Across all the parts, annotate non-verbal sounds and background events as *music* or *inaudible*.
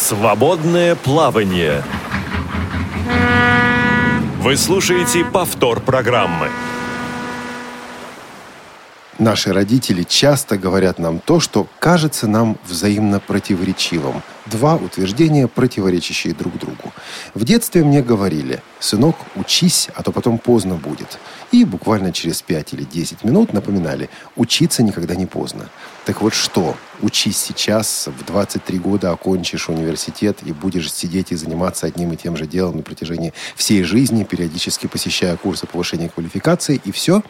Свободное плавание. Вы слушаете повтор программы. Наши родители часто говорят нам то, что кажется нам взаимно противоречивым. Два утверждения, противоречащие друг другу. В детстве мне говорили, сынок, учись, а то потом поздно будет. И буквально через 5 или 10 минут напоминали, учиться никогда не поздно. Так вот что, учись сейчас, в 23 года окончишь университет и будешь сидеть и заниматься одним и тем же делом на протяжении всей жизни, периодически посещая курсы повышения квалификации, и все.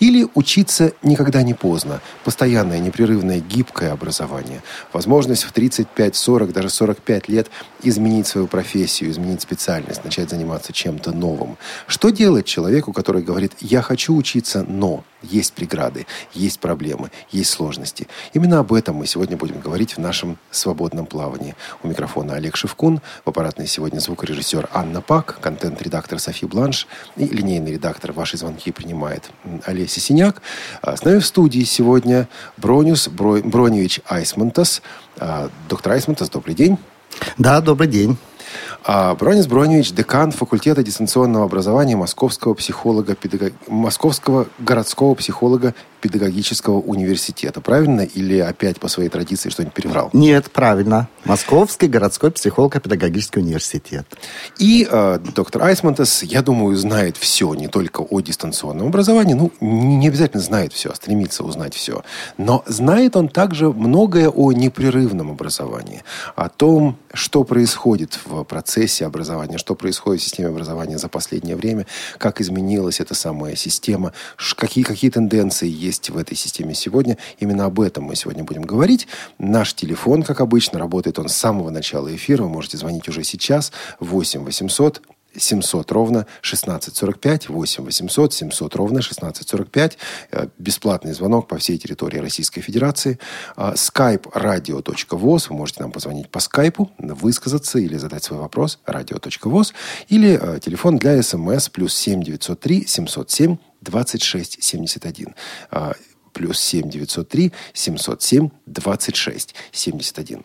Или учиться никогда не поздно. Постоянное, непрерывное, гибкое образование. Возможность в 35, 40, даже 45 лет изменить свою профессию, изменить специальность, начать заниматься чем-то новым. Что делать человеку, который говорит, я хочу учиться, но есть преграды, есть проблемы, есть сложности. Именно об этом мы сегодня будем говорить в нашем свободном плавании. У микрофона Олег Шевкун, в аппаратной сегодня звукорежиссер Анна Пак, контент-редактор Софи Бланш и линейный редактор «Ваши звонки» принимает Олеся Синяк. А с нами в студии сегодня Бронюс Броневич Айсмантас. А, доктор Айсмантас, добрый день. Да, добрый день. А, Бронис Броневич, декан факультета дистанционного образования Московского психолога, педагог... Московского городского психолога педагогического университета. Правильно? Или опять по своей традиции что-нибудь переврал? Нет, правильно. Московский городской психолого-педагогический университет. И э, доктор Айсмантес, я думаю, знает все, не только о дистанционном образовании. Ну, не обязательно знает все, а стремится узнать все. Но знает он также многое о непрерывном образовании. О том, что происходит в процессе образования, что происходит в системе образования за последнее время, как изменилась эта самая система, какие, какие тенденции есть в этой системе сегодня. Именно об этом мы сегодня будем говорить. Наш телефон, как обычно, работает он с самого начала эфира. Вы можете звонить уже сейчас. 8 800 700 ровно 1645, 8 800 700 ровно 1645. Э, бесплатный звонок по всей территории Российской Федерации. Skype radio.voz. Вы можете нам позвонить по скайпу, высказаться или задать свой вопрос radio.voz. Или э, телефон для смс плюс 7 903 707 2671 плюс 7 903 707 26 71.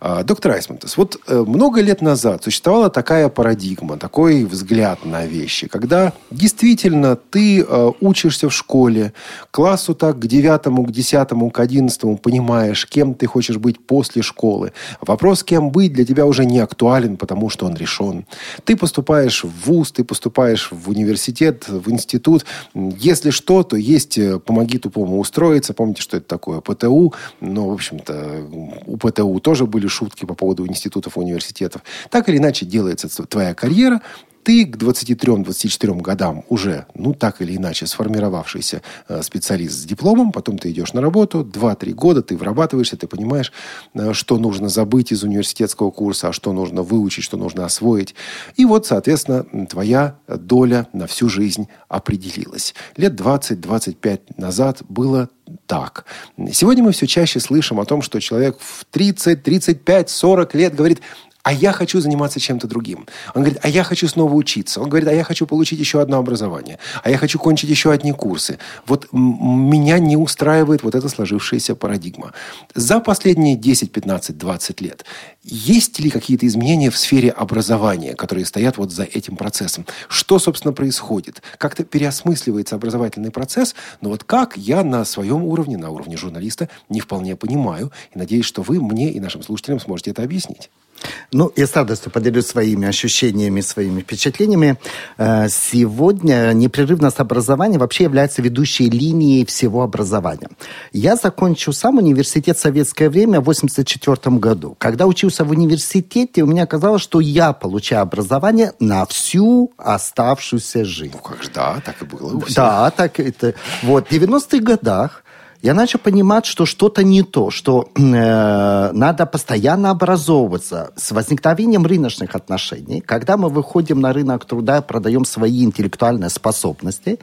А, доктор Айсмантес, вот э, много лет назад существовала такая парадигма, такой взгляд на вещи, когда действительно ты э, учишься в школе, классу так к девятому, к десятому, к одиннадцатому понимаешь, кем ты хочешь быть после школы. Вопрос, кем быть, для тебя уже не актуален, потому что он решен. Ты поступаешь в ВУЗ, ты поступаешь в университет, в институт. Если что, то есть э, «помоги тупому устроиться. Помните, что это такое? ПТУ. Но, в общем-то, у ПТУ тоже были шутки по поводу институтов университетов. Так или иначе делается твоя карьера, ты к 23-24 годам уже, ну, так или иначе, сформировавшийся э, специалист с дипломом, потом ты идешь на работу, 2-3 года ты вырабатываешься, ты понимаешь, э, что нужно забыть из университетского курса, а что нужно выучить, что нужно освоить. И вот, соответственно, твоя доля на всю жизнь определилась. Лет 20-25 назад было так. Сегодня мы все чаще слышим о том, что человек в 30, 35, 40 лет говорит, а я хочу заниматься чем-то другим. Он говорит, а я хочу снова учиться. Он говорит, а я хочу получить еще одно образование. А я хочу кончить еще одни курсы. Вот меня не устраивает вот эта сложившаяся парадигма. За последние 10, 15, 20 лет есть ли какие-то изменения в сфере образования, которые стоят вот за этим процессом? Что, собственно, происходит? Как-то переосмысливается образовательный процесс, но вот как я на своем уровне, на уровне журналиста, не вполне понимаю. И надеюсь, что вы мне и нашим слушателям сможете это объяснить. Ну, я с радостью поделюсь своими ощущениями, своими впечатлениями. Э, сегодня непрерывность образования вообще является ведущей линией всего образования. Я закончил сам университет в советское время в 1984 году. Когда учился в университете, у меня казалось, что я получаю образование на всю оставшуюся жизнь. Ну, как же, да, так и было. Да, так это. Вот, в 90-х годах я начал понимать, что что-то не то, что э, надо постоянно образовываться с возникновением рыночных отношений. Когда мы выходим на рынок труда, продаем свои интеллектуальные способности,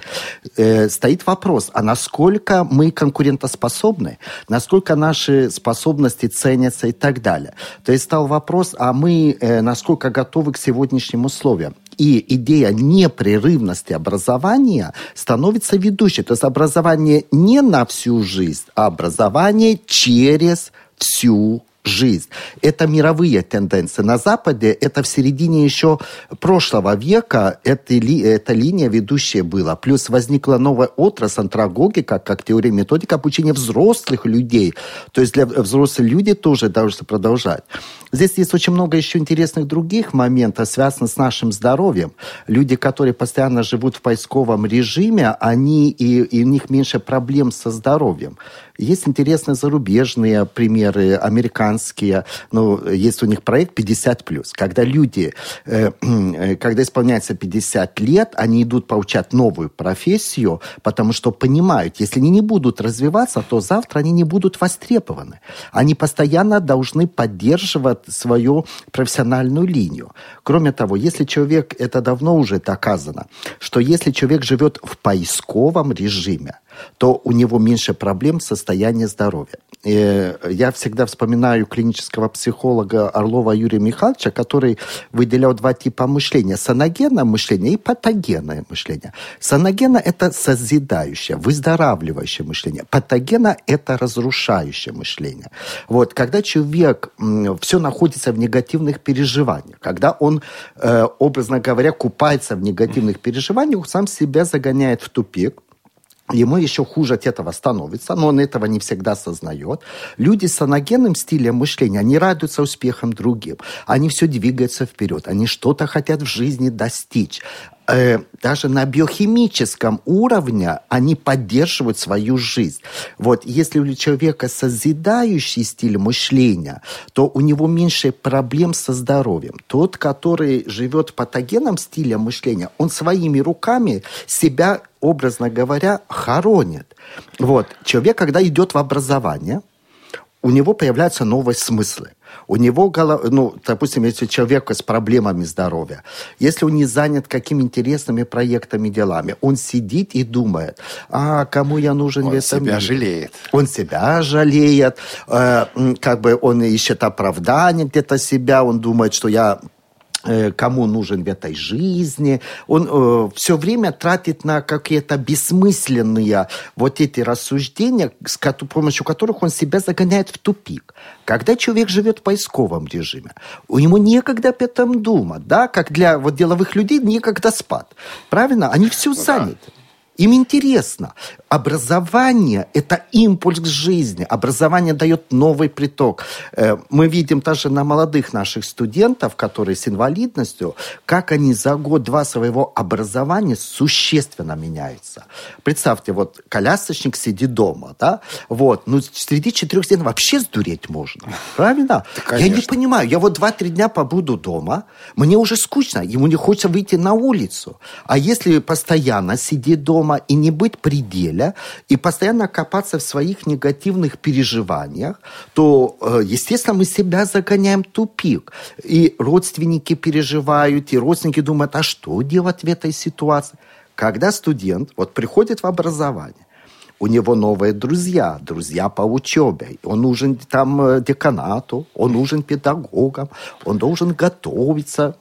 э, стоит вопрос, а насколько мы конкурентоспособны, насколько наши способности ценятся и так далее. То есть стал вопрос, а мы э, насколько готовы к сегодняшним условиям и идея непрерывности образования становится ведущей. То есть образование не на всю жизнь, а образование через всю жизнь. Это мировые тенденции. На Западе это в середине еще прошлого века эта, ли, эта линия ведущая была. Плюс возникла новая отрасль антрагогика, как теория методика обучения взрослых людей. То есть для взрослых людей тоже должны продолжать. Здесь есть очень много еще интересных других моментов, связанных с нашим здоровьем. Люди, которые постоянно живут в поисковом режиме, они и, и у них меньше проблем со здоровьем. Есть интересные зарубежные примеры, американские. Ну, есть у них проект 50+. Когда люди, э, э, когда исполняется 50 лет, они идут получать новую профессию, потому что понимают, если они не будут развиваться, то завтра они не будут востребованы. Они постоянно должны поддерживать свою профессиональную линию. Кроме того, если человек, это давно уже доказано, что если человек живет в поисковом режиме, то у него меньше проблем состояния здоровья. И я всегда вспоминаю клинического психолога Орлова Юрия Михайловича, который выделял два типа мышления. Саногенное мышление и патогенное мышление. Саногена – это созидающее, выздоравливающее мышление. Патогена – это разрушающее мышление. Вот, когда человек все находится в негативных переживаниях, когда он, э, образно говоря, купается в негативных переживаниях, сам себя загоняет в тупик, Ему еще хуже от этого становится, но он этого не всегда осознает. Люди с аногенным стилем мышления, они радуются успехам другим. Они все двигаются вперед. Они что-то хотят в жизни достичь э, даже на биохимическом уровне они поддерживают свою жизнь. Вот если у человека созидающий стиль мышления, то у него меньше проблем со здоровьем. Тот, который живет в патогенном стиле мышления, он своими руками себя, образно говоря, хоронит. Вот. Человек, когда идет в образование, у него появляются новые смыслы. У него, ну, допустим, если человек с проблемами здоровья, если он не занят какими интересными проектами, делами, он сидит и думает, а кому я нужен он в этом себя мире? жалеет. Он себя жалеет, э, как бы он ищет оправдание где-то себя, он думает, что я кому нужен в этой жизни. Он э, все время тратит на какие-то бессмысленные вот эти рассуждения, с помощью которых он себя загоняет в тупик. Когда человек живет в поисковом режиме, у него некогда об этом думать, да, как для вот деловых людей некогда спать. Правильно? Они все ну, заняты. Да. Им интересно. Образование – это импульс к жизни. Образование дает новый приток. Э, мы видим даже на молодых наших студентов, которые с инвалидностью, как они за год-два своего образования существенно меняются. Представьте, вот колясочник сидит дома, да, вот, ну, среди четырех стен вообще сдуреть можно. Правильно? *laughs* Я не понимаю. Я вот два-три дня побуду дома, мне уже скучно, ему не хочется выйти на улицу. А если постоянно сидеть дома, дома и не быть пределя, и постоянно копаться в своих негативных переживаниях, то, э, естественно, мы себя загоняем в тупик. И родственники переживают, и родственники думают, а что делать в этой ситуации? Когда студент вот приходит в образование, у него новые друзья, друзья по учебе. Он нужен там э, деканату, он нужен педагогам, он должен готовиться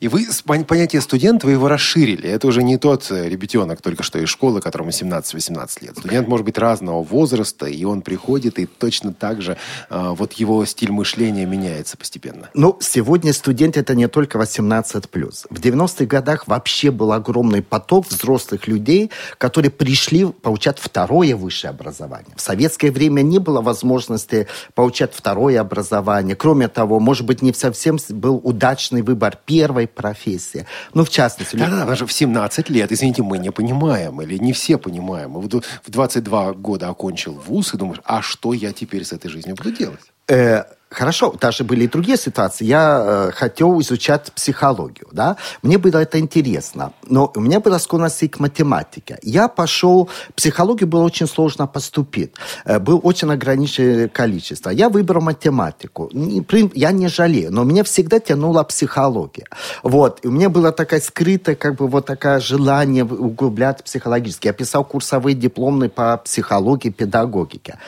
и вы понятие студент, вы его расширили. Это уже не тот э, ребятенок только что из школы, которому 17-18 лет. Студент может быть разного возраста, и он приходит, и точно так же э, вот его стиль мышления меняется постепенно. Ну, сегодня студент это не только 18+. В 90-х годах вообще был огромный поток взрослых людей, которые пришли получать второе высшее образование. В советское время не было возможности получать второе образование. Кроме того, может быть, не совсем был удачный выбор первого первой профессии. Ну, в частности... Да, да, даже в 17 лет, извините, мы не понимаем, или не все понимаем. В 22 года окончил вуз и думаешь, а что я теперь с этой жизнью буду делать? Э, Хорошо, даже были и другие ситуации. Я э, хотел изучать психологию, да. Мне было это интересно, но у меня была склонность и к математике. Я пошел, психологию было очень сложно поступить. Э, был очень ограниченное количество. Я выбрал математику. Я не жалею, но меня всегда тянула психология. Вот. И у меня было такое скрытое, как бы вот такое желание углублять психологически. Я писал курсовые дипломные по психологии, педагогике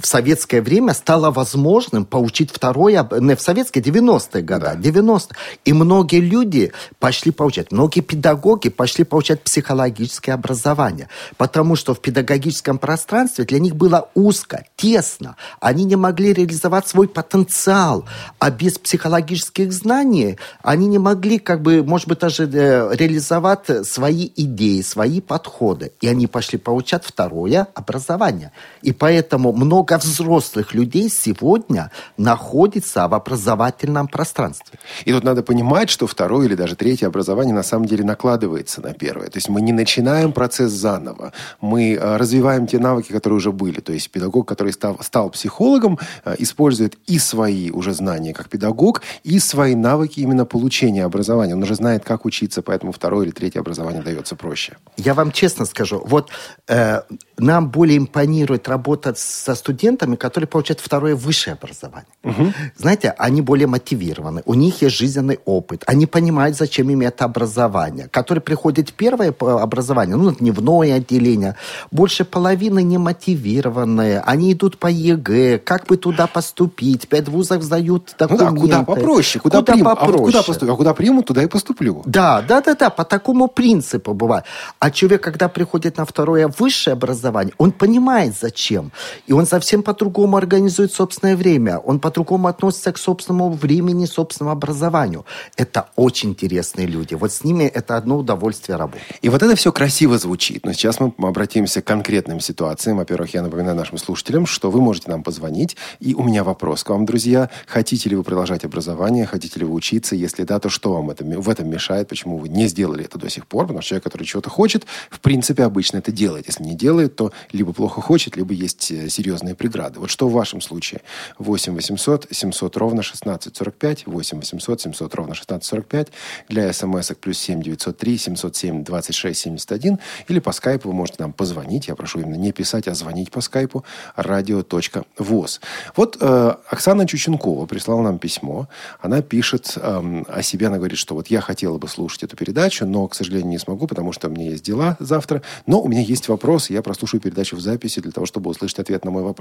в советское время стало возможным получить второе, не в советские 90-е годы, да. 90 И многие люди пошли получать, многие педагоги пошли получать психологическое образование, потому что в педагогическом пространстве для них было узко, тесно. Они не могли реализовать свой потенциал, а без психологических знаний они не могли, как бы, может быть, даже э, реализовать свои идеи, свои подходы. И они пошли получать второе образование. И поэтому много взрослых людей сегодня находится в образовательном пространстве. И тут надо понимать, что второе или даже третье образование на самом деле накладывается на первое. То есть мы не начинаем процесс заново. Мы э, развиваем те навыки, которые уже были. То есть педагог, который стал, стал психологом, э, использует и свои уже знания как педагог, и свои навыки именно получения образования. Он уже знает, как учиться, поэтому второе или третье образование дается проще. Я вам честно скажу, вот э, нам более импонирует работать со студентами, которые получают второе высшее образование. Угу. Знаете, они более мотивированы, у них есть жизненный опыт, они понимают, зачем им это образование. Которые приходят первое образование, ну, дневное отделение, больше половины не мотивированные, они идут по ЕГЭ, как бы туда поступить, пять вузов сдают документы. Ну да, куда попроще, куда, куда примут, попроще. А куда поступлю, а куда примут, туда и поступлю. Да, да, да, да, по такому принципу бывает. А человек, когда приходит на второе высшее образование, он понимает, зачем. И он совсем по-другому организует собственное время. Он по-другому относится к собственному времени, собственному образованию. Это очень интересные люди. Вот с ними это одно удовольствие работать. И вот это все красиво звучит. Но сейчас мы обратимся к конкретным ситуациям. Во-первых, я напоминаю нашим слушателям, что вы можете нам позвонить. И у меня вопрос к вам, друзья. Хотите ли вы продолжать образование? Хотите ли вы учиться? Если да, то что вам это, в этом мешает? Почему вы не сделали это до сих пор? Потому что человек, который чего-то хочет, в принципе, обычно это делает. Если не делает, то либо плохо хочет, либо есть э, серьезные преграды. Вот что в вашем случае? 8 800 700 ровно 1645, 8 800 700 ровно 1645, для смс плюс 7 903 707 26 71, или по скайпу вы можете нам позвонить, я прошу именно не писать, а звонить по скайпу, радио.воз. Вот э, Оксана Чученкова прислала нам письмо, она пишет э, о себе, она говорит, что вот я хотела бы слушать эту передачу, но, к сожалению, не смогу, потому что у меня есть дела завтра, но у меня есть вопрос, я прослушаю передачу в записи для того, чтобы услышать ответ на мой вопрос.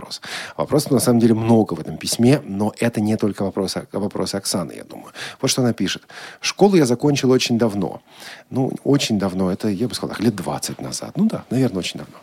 Вопросов на самом деле много в этом письме, но это не только вопрос, вопрос Оксаны, я думаю. Вот что она пишет. Школу я закончил очень давно. Ну, очень давно, это, я бы сказал, лет 20 назад. Ну да, наверное, очень давно.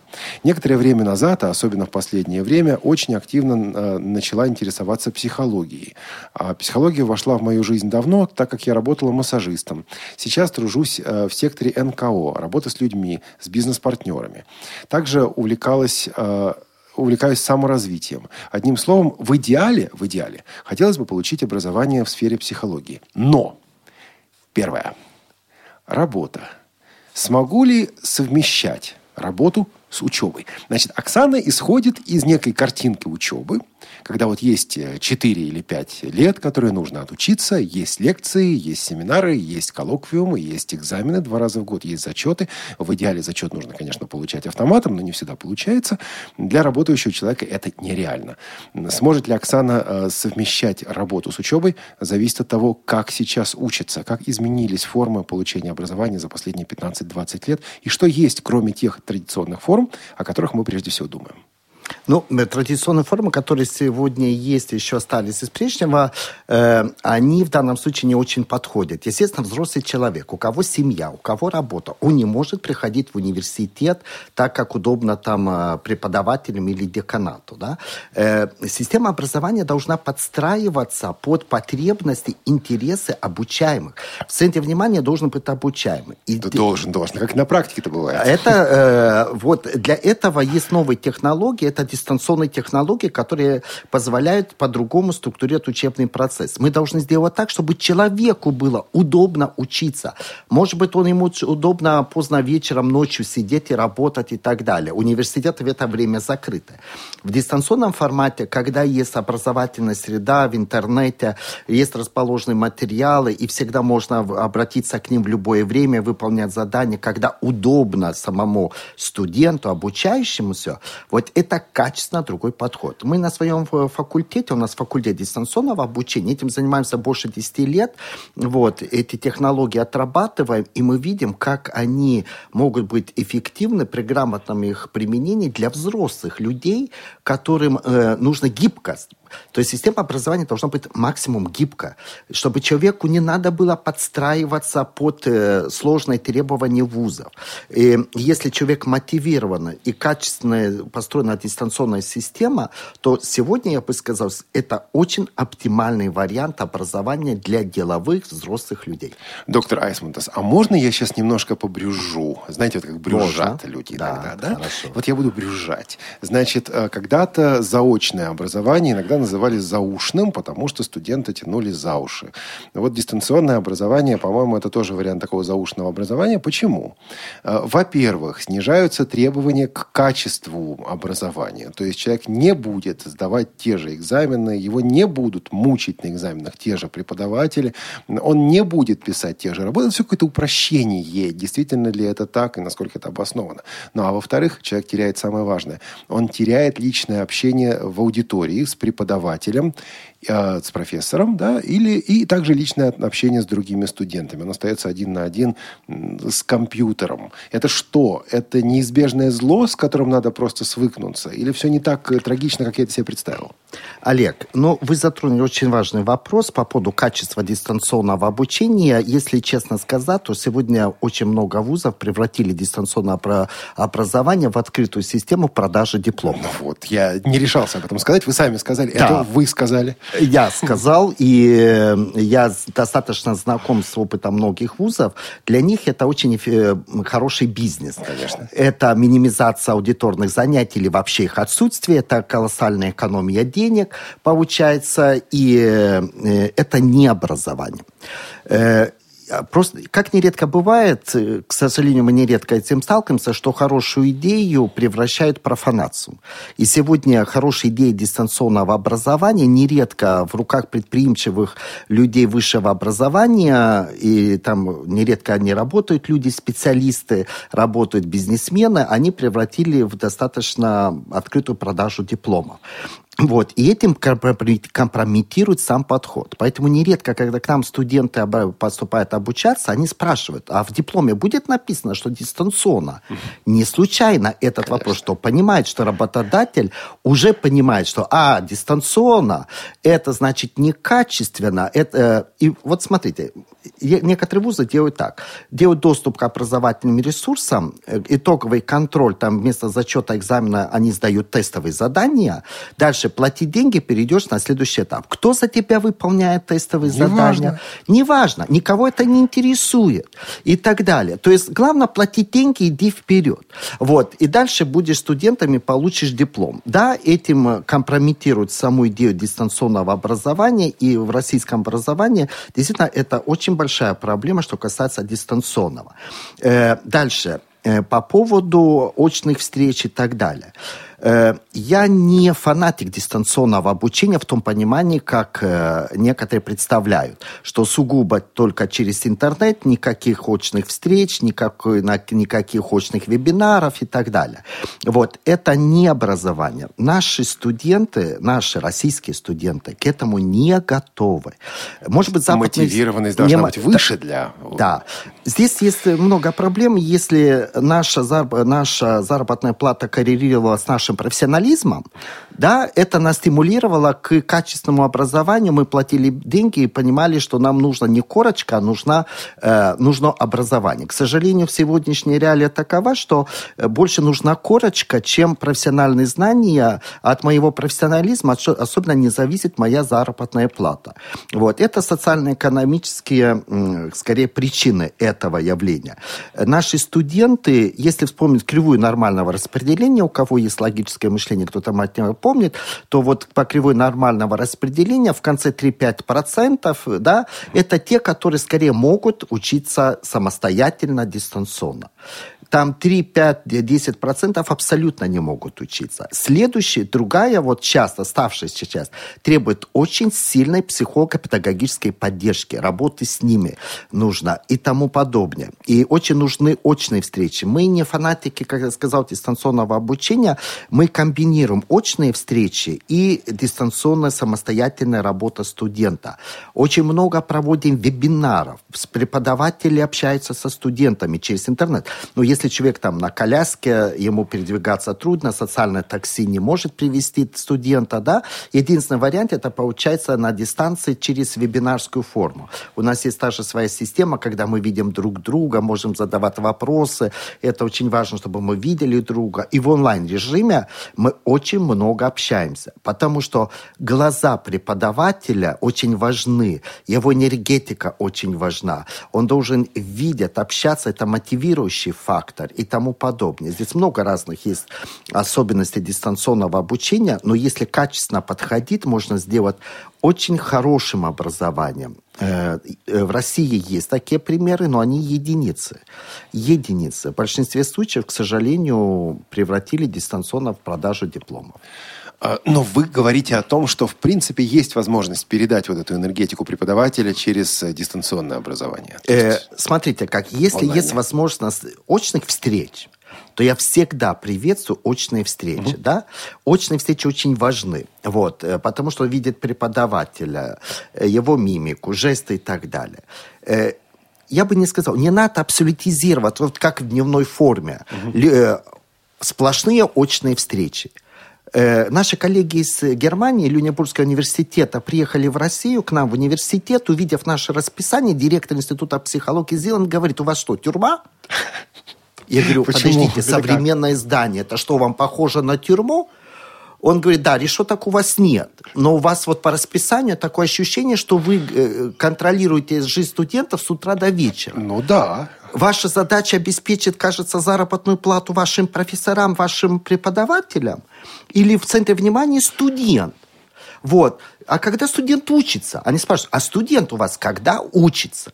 Некоторое время назад, а особенно в последнее время, очень активно э, начала интересоваться психологией. А психология вошла в мою жизнь давно, так как я работала массажистом. Сейчас тружусь э, в секторе НКО, работа с людьми, с бизнес-партнерами. Также увлекалась э, увлекаюсь саморазвитием. Одним словом, в идеале, в идеале хотелось бы получить образование в сфере психологии. Но, первое, работа. Смогу ли совмещать работу с учебой? Значит, Оксана исходит из некой картинки учебы – когда вот есть 4 э, или 5 лет, которые нужно отучиться, есть лекции, есть семинары, есть коллоквиумы, есть экзамены два раза в год, есть зачеты. В идеале зачет нужно, конечно, получать автоматом, но не всегда получается. Для работающего человека это нереально. Сможет ли Оксана э, совмещать работу с учебой, зависит от того, как сейчас учится, как изменились формы получения образования за последние 15-20 лет, и что есть, кроме тех традиционных форм, о которых мы прежде всего думаем. Ну, э, традиционные формы, которые сегодня есть, еще остались из прежнего, э, они в данном случае не очень подходят. Естественно, взрослый человек, у кого семья, у кого работа, он не может приходить в университет так, как удобно там э, преподавателям или деканату. Да? Э, система образования должна подстраиваться под потребности, интересы обучаемых. В центре внимания должен быть обучаемый. И ты... Должен, должен. Как на практике это бывает. Это, э, вот, для этого есть новые технологии, это дистанционные технологии, которые позволяют по-другому структурировать учебный процесс. Мы должны сделать так, чтобы человеку было удобно учиться. Может быть, он ему удобно поздно вечером, ночью сидеть и работать и так далее. Университеты в это время закрыты. В дистанционном формате, когда есть образовательная среда в интернете, есть расположенные материалы, и всегда можно обратиться к ним в любое время, выполнять задания, когда удобно самому студенту, обучающемуся, вот это качественно другой подход. Мы на своем факультете, у нас факультет дистанционного обучения, этим занимаемся больше 10 лет. Вот, эти технологии отрабатываем, и мы видим, как они могут быть эффективны при грамотном их применении для взрослых людей, которым э, нужна гибкость. То есть система образования должна быть максимум гибка, чтобы человеку не надо было подстраиваться под э, сложные требования вузов. И если человек мотивирован и качественно построена дистанционная система, то сегодня, я бы сказал, это очень оптимальный вариант образования для деловых взрослых людей. Доктор Айсмантас, а можно я сейчас немножко побрюжу? Знаете, вот как брюжат можно? люди да, иногда, да? Хорошо. Вот я буду брюжать. Значит, э, когда-то заочное образование иногда называли заушным, потому что студенты тянули за уши. Вот дистанционное образование, по-моему, это тоже вариант такого заушного образования. Почему? Э, во-первых, снижаются требования к качеству образования. То есть человек не будет сдавать те же экзамены, его не будут мучить на экзаменах те же преподаватели, он не будет писать те же работы. Все какое-то упрощение. Действительно ли это так и насколько это обосновано? Ну, а во-вторых, человек теряет самое важное. Он теряет личное общение в аудитории с преподавателем преподавателем, э, с профессором, да, или и также личное общение с другими студентами. Он остается один на один с компьютером. Это что? Это неизбежное зло, с которым надо просто свыкнуться? Или все не так э, трагично, как я это себе представил? Олег, ну, вы затронули очень важный вопрос по поводу качества дистанционного обучения. Если честно сказать, то сегодня очень много вузов превратили дистанционное образование в открытую систему продажи дипломов. Ну вот, я не решался об этом сказать. Вы сами сказали. Да. Это вы сказали. Я сказал, и э, я достаточно знаком с опытом многих вузов. Для них это очень э, хороший бизнес. Конечно. Это минимизация аудиторных занятий или вообще их отсутствие. Это колоссальная экономия денег получается, и э, это не образование. А просто, как нередко бывает, э, к сожалению, мы нередко этим сталкиваемся, что хорошую идею превращают в профанацию. И сегодня хорошие идеи дистанционного образования нередко в руках предприимчивых людей высшего образования, и там нередко они работают, люди, специалисты, работают бизнесмены, они превратили в достаточно открытую продажу дипломов. Вот, и этим компрометирует сам подход. Поэтому нередко, когда к нам студенты поступают обучаться, они спрашивают, а в дипломе будет написано, что дистанционно? Не случайно этот Конечно. вопрос, что понимает, что работодатель уже понимает, что, а, дистанционно, это значит некачественно. Это, э, и вот смотрите, некоторые вузы делают так. Делают доступ к образовательным ресурсам, э, итоговый контроль, там вместо зачета экзамена они сдают тестовые задания. Дальше платить деньги, перейдешь на следующий этап. Кто за тебя выполняет тестовые не задания? Важно. Неважно. Никого это не интересует. И так далее. То есть главное платить деньги, иди вперед. Вот. И дальше будешь студентами, получишь диплом. Да, этим компрометируют саму идею дистанционного образования. И в российском образовании действительно это очень большая проблема, что касается дистанционного. Э, дальше. Э, по поводу очных встреч и так далее. Э, я не фанатик дистанционного обучения в том понимании, как э, некоторые представляют, что сугубо только через интернет, никаких очных встреч, никакой, никаких очных вебинаров и так далее. Вот. Это не образование. Наши студенты, наши российские студенты к этому не готовы. Может быть, западные... Мотивированность должна не... быть выше для... Да. Здесь есть много проблем. Если наша, наша заработная плата коррелировала с нашим профессионализмом, да, это нас стимулировало к качественному образованию. Мы платили деньги и понимали, что нам нужна не корочка, а нужна, э, нужно образование. К сожалению, в сегодняшней реалии такова, что э, больше нужна корочка, чем профессиональные знания. От моего профессионализма особенно не зависит моя заработная плата. Вот. Это социально-экономические, скорее, причины этого явления. Наши студенты, если вспомнить кривую нормального распределения, у кого есть логическое мышление, кто-то мать помнит, то вот по кривой нормального распределения в конце 3-5%, да, это те, которые скорее могут учиться самостоятельно, дистанционно. Там 3, 5, 10 процентов абсолютно не могут учиться. Следующая, другая вот часть, оставшаяся часть, требует очень сильной психолого-педагогической поддержки, работы с ними нужно и тому подобное. И очень нужны очные встречи. Мы не фанатики, как я сказал, дистанционного обучения, мы комбинируем очные встречи и дистанционная самостоятельная работа студента. Очень много проводим вебинаров, преподаватели общаются со студентами через интернет. Но если человек там на коляске, ему передвигаться трудно, социальное такси не может привести студента, да, единственный вариант это получается на дистанции через вебинарскую форму. У нас есть та же своя система, когда мы видим друг друга, можем задавать вопросы. Это очень важно, чтобы мы видели друга. И в онлайн-режиме мы очень много общаемся, потому что глаза преподавателя очень важны, его энергетика очень важна. Он должен видеть, общаться, это мотивирующий фактор и тому подобное. Здесь много разных есть особенностей дистанционного обучения, но если качественно подходить, можно сделать очень хорошим образованием. Э, э, в России есть такие примеры, но они единицы. Единицы. В большинстве случаев, к сожалению, превратили дистанционно в продажу дипломов. А, но вы говорите о том, что в принципе есть возможность передать вот эту энергетику преподавателя через э, дистанционное образование. Э, смотрите, как если онлайн. есть возможность очных встреч, то я всегда приветствую очные встречи, угу. да? Очные встречи очень важны, вот, э, потому что видит преподавателя, его мимику, жесты и так далее. Я бы не сказал, не надо абсолютизировать, вот как в дневной форме, угу. сплошные очные встречи. Э, наши коллеги из Германии, Люнебургского университета, приехали в Россию к нам в университет, увидев наше расписание, директор Института психологии Зеланд говорит, у вас что, тюрьма? Я говорю, Почему? подождите, современное здание, это что, вам похоже на тюрьму? Он говорит, да, решеток у вас нет, но у вас вот по расписанию такое ощущение, что вы э, контролируете жизнь студентов с утра до вечера. Ну да. Ваша задача обеспечить, кажется, заработную плату вашим профессорам, вашим преподавателям, или в центре внимания студент. Вот. А когда студент учится, они спрашивают, а студент у вас когда учится?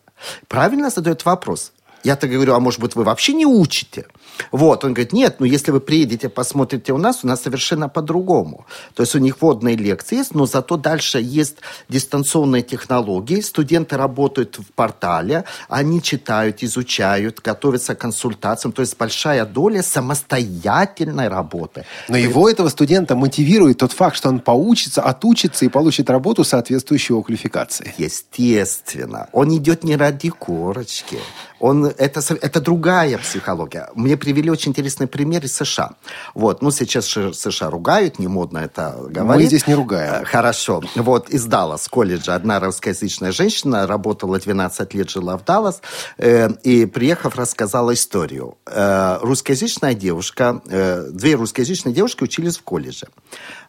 Правильно задают вопрос. Я так говорю, а может быть, вы вообще не учите? Вот, он говорит, нет, ну если вы приедете, посмотрите у нас, у нас совершенно по-другому. То есть у них водные лекции есть, но зато дальше есть дистанционные технологии, студенты работают в портале, они читают, изучают, готовятся к консультациям, то есть большая доля самостоятельной работы. Но его, этого студента, мотивирует тот факт, что он поучится, отучится и получит работу соответствующего квалификации. Естественно. Он идет не ради корочки. Он, это, это другая психология. Мне привели очень интересный пример из США. Вот, ну, сейчас США ругают, не модно это говорить. Мы здесь не ругаем. Э, хорошо. Вот, из Даллас колледжа одна русскоязычная женщина, работала 12 лет, жила в Даллас, э, и, приехав, рассказала историю. Э, русскоязычная девушка, э, две русскоязычные девушки учились в колледже.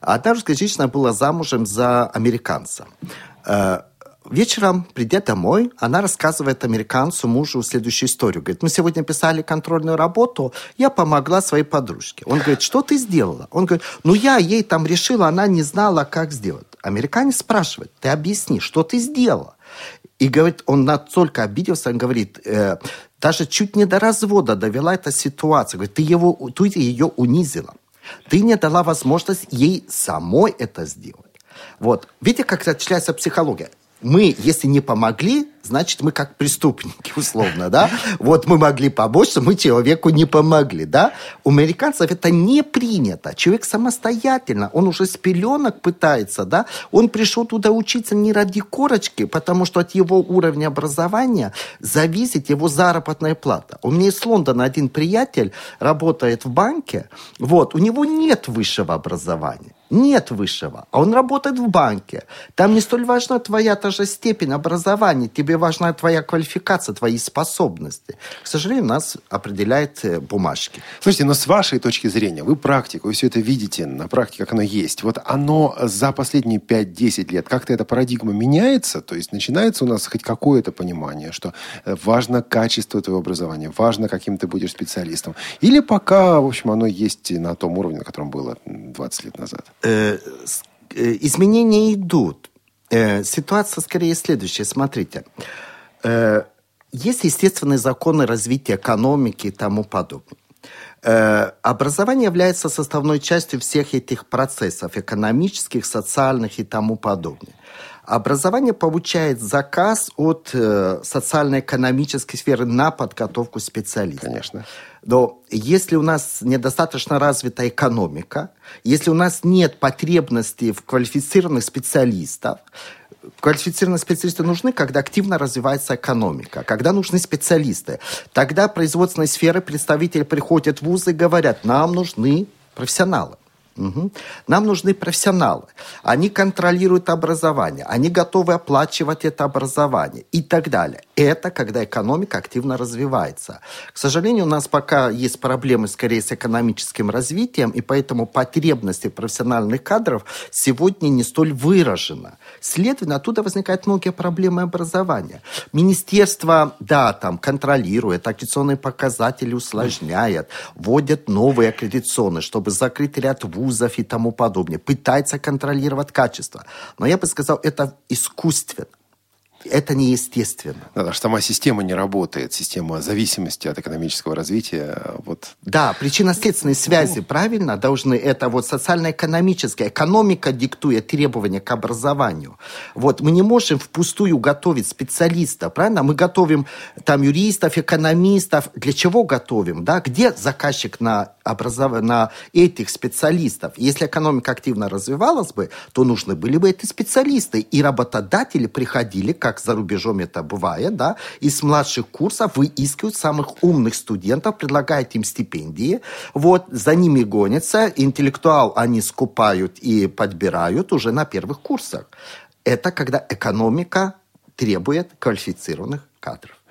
Одна русскоязычная была замужем за американца. Э, Вечером, придя домой, она рассказывает американцу, мужу, следующую историю. Говорит, мы сегодня писали контрольную работу, я помогла своей подружке. Он говорит, что ты сделала? Он говорит, ну я ей там решила, она не знала, как сделать. Американец спрашивает, ты объясни, что ты сделала? И говорит, он настолько обиделся, он говорит, э, даже чуть не до развода довела эта ситуация. Говорит, ты, его, ты ее унизила. Ты не дала возможность ей самой это сделать. Вот. Видите, как отличается психология? Мы, если не помогли, значит, мы как преступники, *laughs* условно, да? Вот мы могли помочь, но мы человеку не помогли, да? У американцев это не принято. Человек самостоятельно, он уже с пеленок пытается, да? Он пришел туда учиться не ради корочки, потому что от его уровня образования зависит его заработная плата. У меня из Лондона один приятель работает в банке, вот, у него нет высшего образования. Нет высшего, а он работает в банке. Там не столь важна твоя та же степень образования, тебе важна твоя квалификация, твои способности. К сожалению, нас определяет э, бумажки. Слушайте, но с вашей точки зрения, вы практик, вы все это видите на практике, как оно есть. Вот оно за последние 5-10 лет, как-то эта парадигма меняется? То есть начинается у нас хоть какое-то понимание, что э, важно качество твоего образования, важно, каким ты будешь специалистом. Или пока, в общем, оно есть на том уровне, на котором было 20 лет назад? Э, э, изменения идут. Э, ситуация скорее следующая. Смотрите. есть естественные законы развития экономики и тому подобное. Э, образование является составной частью всех этих процессов, экономических, социальных и тому подобное. Образование получает заказ от э, социально-экономической сферы на подготовку специалистов. Конечно. Но если у нас недостаточно развита экономика, если у нас нет потребности в квалифицированных специалистов, квалифицированные специалисты нужны, когда активно развивается экономика, когда нужны специалисты. Тогда производственной сферы представители приходят в вузы и говорят, нам нужны профессионалы. Угу. Нам нужны профессионалы. Они контролируют образование, они готовы оплачивать это образование и так далее. Это когда экономика активно развивается. К сожалению, у нас пока есть проблемы скорее с экономическим развитием, и поэтому потребности профессиональных кадров сегодня не столь выражена. Следовательно, оттуда возникают многие проблемы образования. Министерство, да, там контролирует, аккредитационные показатели усложняет, вводят новые аккредитационные, чтобы закрыть ряд вузов, вузов и тому подобное, пытается контролировать качество. Но я бы сказал, это искусственно. Это неестественно. Да, даже сама система не работает, система зависимости от экономического развития. Вот. Да, причинно-следственные связи, ну. правильно, должны, это вот социально-экономическая, экономика диктует требования к образованию. Вот мы не можем впустую готовить специалистов, правильно? Мы готовим там юристов, экономистов. Для чего готовим, да? Где заказчик на образов... на этих специалистов? Если экономика активно развивалась бы, то нужны были бы эти специалисты. И работодатели приходили как за рубежом это бывает, да, из младших курсов выискивают самых умных студентов, предлагают им стипендии, вот, за ними гонятся, интеллектуал они скупают и подбирают уже на первых курсах. Это когда экономика требует квалифицированных кадров.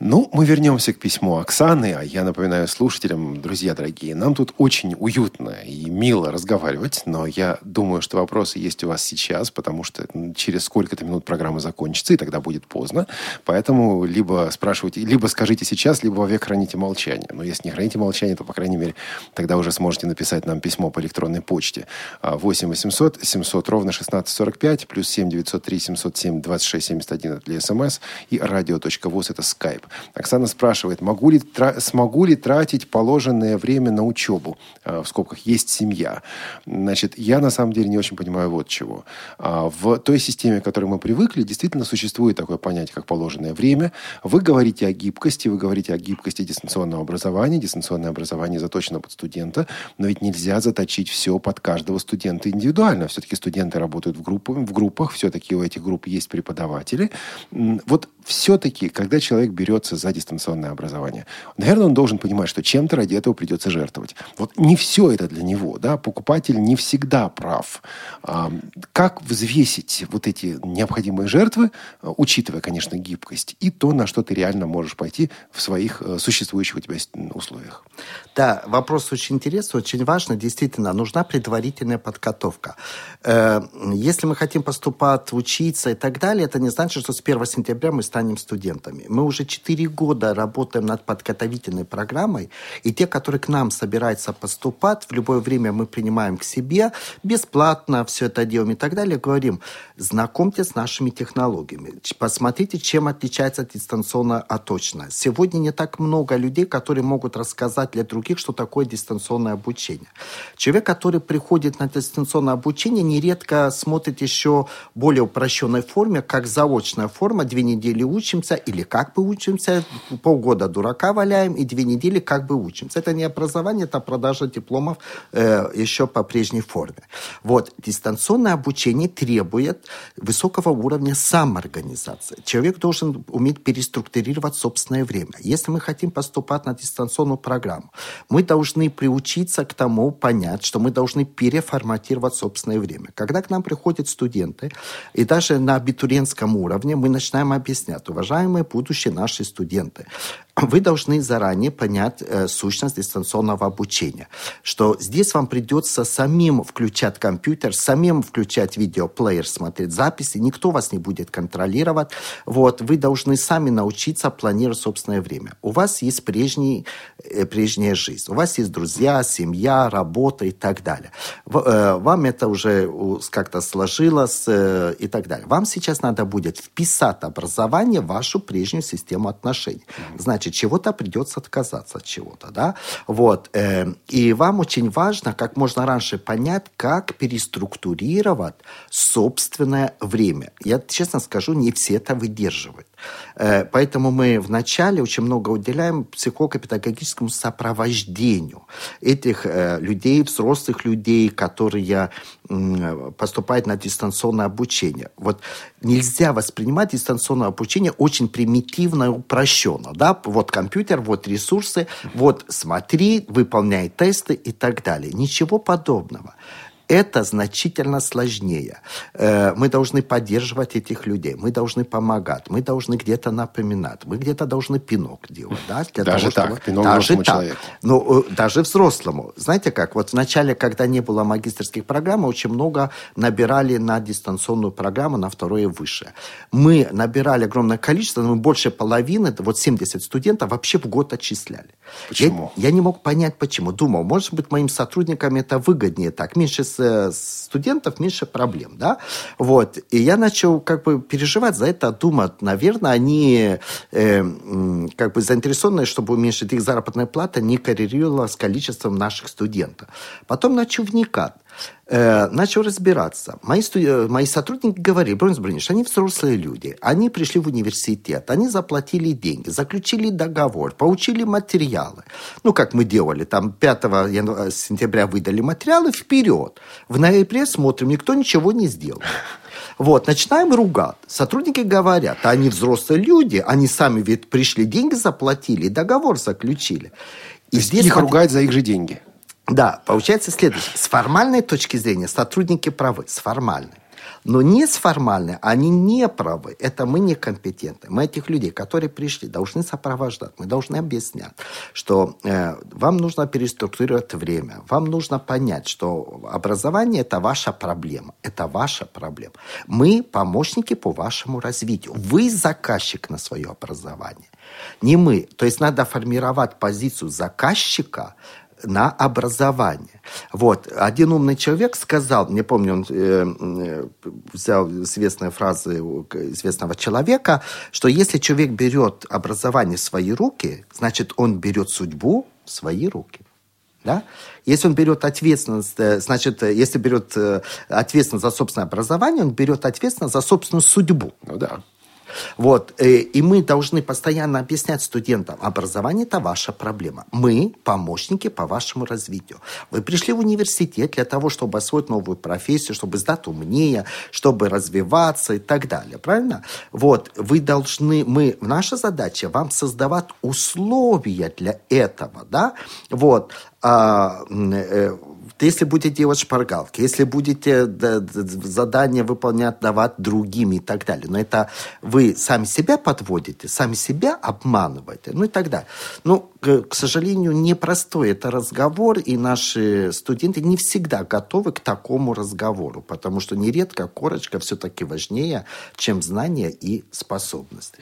Ну, мы вернемся к письму Оксаны, а я напоминаю слушателям, друзья дорогие, нам тут очень уютно и мило разговаривать, но я думаю, что вопросы есть у вас сейчас, потому что через сколько-то минут программа закончится, и тогда будет поздно. Поэтому либо спрашивайте, либо скажите сейчас, либо вовек храните молчание. Но если не храните молчание, то, по крайней мере, тогда уже сможете написать нам письмо по электронной почте. 8 800 700 ровно 1645, плюс 7 903 707 26 71 для смс, и радио.воз это Skype. Оксана спрашивает, могу ли, смогу ли тратить положенное время на учебу? А, в скобках «есть семья». Значит, я на самом деле не очень понимаю вот чего. А, в той системе, к которой мы привыкли, действительно существует такое понятие, как положенное время. Вы говорите о гибкости, вы говорите о гибкости дистанционного образования. Дистанционное образование заточено под студента, но ведь нельзя заточить все под каждого студента индивидуально. Все-таки студенты работают в, группах, в группах, все-таки у этих групп есть преподаватели. Вот все-таки, когда человек человек берется за дистанционное образование, наверное, он должен понимать, что чем-то ради этого придется жертвовать. Вот не все это для него, да, покупатель не всегда прав. Как взвесить вот эти необходимые жертвы, учитывая, конечно, гибкость, и то, на что ты реально можешь пойти в своих э, существующих у тебя условиях? Да, вопрос очень интересный, очень важный. Действительно, нужна предварительная подготовка. Э, если мы хотим поступать, учиться и так далее, это не значит, что с 1 сентября мы станем студентами. Мы уже 4 года работаем над подготовительной программой, и те, которые к нам собираются поступать, в любое время мы принимаем к себе, бесплатно все это делаем и так далее, говорим, знакомьтесь с нашими технологиями, посмотрите, чем отличается дистанционно от очно. Сегодня не так много людей, которые могут рассказать для других, что такое дистанционное обучение. Человек, который приходит на дистанционное обучение, нередко смотрит еще более упрощенной форме, как заочная форма, две недели учимся, или как бы учимся, полгода дурака валяем и две недели как бы учимся. Это не образование, это продажа дипломов э, еще по прежней форме. Вот, дистанционное обучение требует высокого уровня самоорганизации. Человек должен уметь переструктурировать собственное время. Если мы хотим поступать на дистанционную программу, мы должны приучиться к тому, понять, что мы должны переформатировать собственное время. Когда к нам приходят студенты, и даже на абитуриентском уровне мы начинаем объяснять, уважаемые будущие наши студенты. Вы должны заранее понять э, сущность дистанционного обучения, что здесь вам придется самим включать компьютер, самим включать видеоплеер, смотреть записи, никто вас не будет контролировать. Вот, вы должны сами научиться планировать собственное время. У вас есть прежний, э, прежняя жизнь, у вас есть друзья, семья, работа и так далее. В, э, вам это уже как-то сложилось э, и так далее. Вам сейчас надо будет вписать образование в вашу прежнюю систему отношений. Значит, значит, чего-то придется отказаться от чего-то, да, вот, э, и вам очень важно как можно раньше понять, как переструктурировать собственное время. Я честно скажу, не все это выдерживают. Э, поэтому мы вначале очень много уделяем психолого-педагогическому сопровождению этих э, людей, взрослых людей, которые поступают на дистанционное обучение. Вот нельзя воспринимать дистанционное обучение очень примитивно и упрощенно. Да? Вот компьютер, вот ресурсы, вот смотри, выполняй тесты и так далее. Ничего подобного это значительно сложнее. Э, мы должны поддерживать этих людей, мы должны помогать, мы должны где-то напоминать, мы где-то должны пинок делать. Да, для даже того, так, пинок даже так. человеку. Ну, э, даже взрослому. Знаете как, вот вначале, когда не было магистрских программ, очень много набирали на дистанционную программу, на второе высшее. Мы набирали огромное количество, но мы больше половины, вот 70 студентов вообще в год отчисляли. Почему? Я, я не мог понять, почему. Думал, может быть, моим сотрудникам это выгоднее так. Меньше Э, студентов, меньше проблем, да, вот, и я начал как бы переживать за это, думать, наверное, они э, как бы заинтересованы, чтобы уменьшить их заработная плата не коррелировала с количеством наших студентов. Потом начал вникать э, начал разбираться. Мои, студ... Э, мои сотрудники говорили, Бронис Брониш, они взрослые люди, они пришли в университет, они заплатили деньги, заключили договор, получили материалы. Ну, как мы делали, там 5 января, сентября выдали материалы, вперед. В ноябре смотрим, никто ничего не сделал. Вот, начинаем ругать. Сотрудники говорят, а они взрослые люди, они сами ведь пришли, деньги заплатили, договор заключили. И здесь их ругают за их же деньги. Да, получается следующее. С формальной точки зрения сотрудники правы, с формальной. Но не с формальной, они не правы. Это мы некомпетентны. Мы этих людей, которые пришли, должны сопровождать. Мы должны объяснять, что э, вам нужно переструктурировать время. Вам нужно понять, что образование – это ваша проблема. Это ваша проблема. Мы помощники по вашему развитию. Вы заказчик на свое образование. Не мы. То есть надо формировать позицию заказчика – на образование. Вот. Один умный человек сказал, не помню, он э, э, взял известные фразы известного человека, что если человек берет образование в свои руки, значит, он берет судьбу в свои руки. Да? Если он берет ответственность, э, значит, э, если берет ответственность за собственное образование, он берет ответственность за собственную судьбу. Ну да. Вот. Э, и мы должны постоянно объяснять студентам, образование – это ваша проблема. Мы – помощники по вашему развитию. Вы пришли в университет для того, чтобы освоить новую профессию, чтобы сдать умнее, чтобы развиваться и так далее. Правильно? Вот. Вы должны, мы, наша задача – вам создавать условия для этого. Да? Вот. А, э, если будете делать шпаргалки, если будете задания выполнять, давать другим и так далее. Но это вы сами себя подводите, сами себя обманываете, ну и так далее. Ну, к сожалению, непростой это разговор, и наши студенты не всегда готовы к такому разговору, потому что нередко корочка все-таки важнее, чем знания и способности.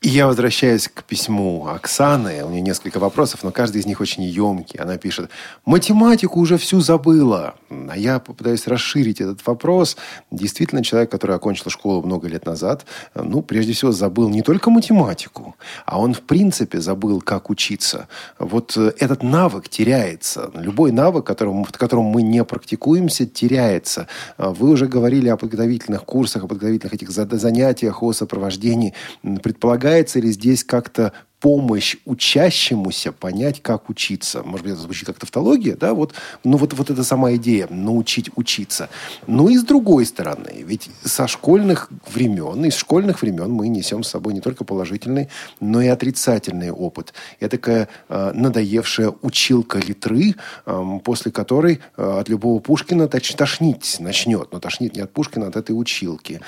И я возвращаюсь к письму Оксаны. У нее несколько вопросов, но каждый из них очень емкий. Она пишет, математику уже всю забыла. А я попытаюсь расширить этот вопрос. Действительно, человек, который окончил школу много лет назад, ну, прежде всего, забыл не только математику, а он, в принципе, забыл, как учиться. Вот э, этот навык теряется. Любой навык, которым, в котором мы не практикуемся, теряется. Вы уже говорили о подготовительных курсах, о подготовительных этих занятиях, о сопровождении. Предполагается ли здесь как-то помощь учащемуся понять, как учиться. Может быть, это звучит как тавтология, да, вот, ну вот, вот эта сама идея, научить учиться. Ну и с другой стороны, ведь со школьных времен, из школьных времен мы несем с собой не только положительный, но и отрицательный опыт. Это такая э, надоевшая училка литры, э, после которой э, от любого Пушкина точ, тошнить начнет. Но тошнит не от Пушкина, а от этой училки.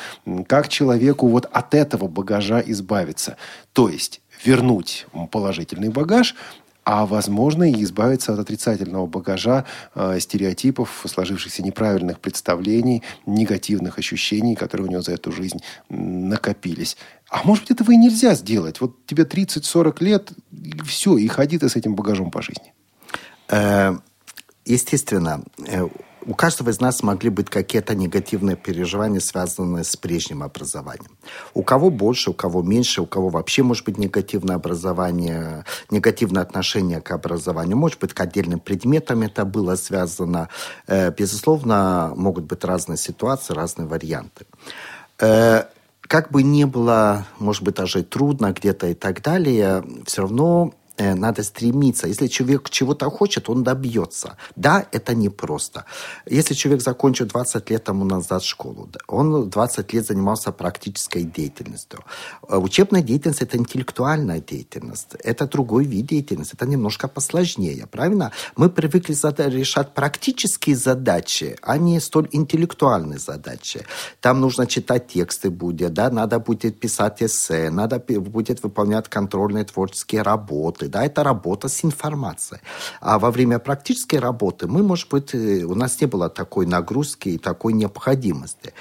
Как человеку вот от этого багажа избавиться? То есть вернуть положительный багаж, а возможно и избавиться от отрицательного багажа э, стереотипов, сложившихся неправильных представлений, негативных ощущений, которые у него за эту жизнь накопились. А может быть, этого и нельзя сделать. Вот тебе 30-40 лет, и все, и ходи ты с этим багажом по жизни. Э, естественно, э, у каждого из нас могли быть какие-то негативные переживания, связанные с прежним образованием. У кого больше, у кого меньше, у кого вообще может быть негативное образование, негативное отношение к образованию. Может быть, к отдельным предметам это было связано. Э, безусловно, могут быть разные ситуации, разные варианты. Э, как бы ни было, может быть, даже трудно где-то и так далее, все равно надо стремиться. Если человек чего-то хочет, он добьется. Да, это непросто. Если человек закончил 20 лет тому назад школу, он 20 лет занимался практической деятельностью. Э, учебная деятельность – это интеллектуальная деятельность. Это другой вид деятельности. Это немножко посложнее, правильно? Мы привыкли решать практические задачи, а не столь интеллектуальные задачи. Там нужно читать тексты будет, да, надо будет писать эссе, надо будет выполнять контрольные творческие работы, да, это работа с информацией. А во время практической работы мы, может быть, э, у нас не было такой нагрузки и такой необходимости.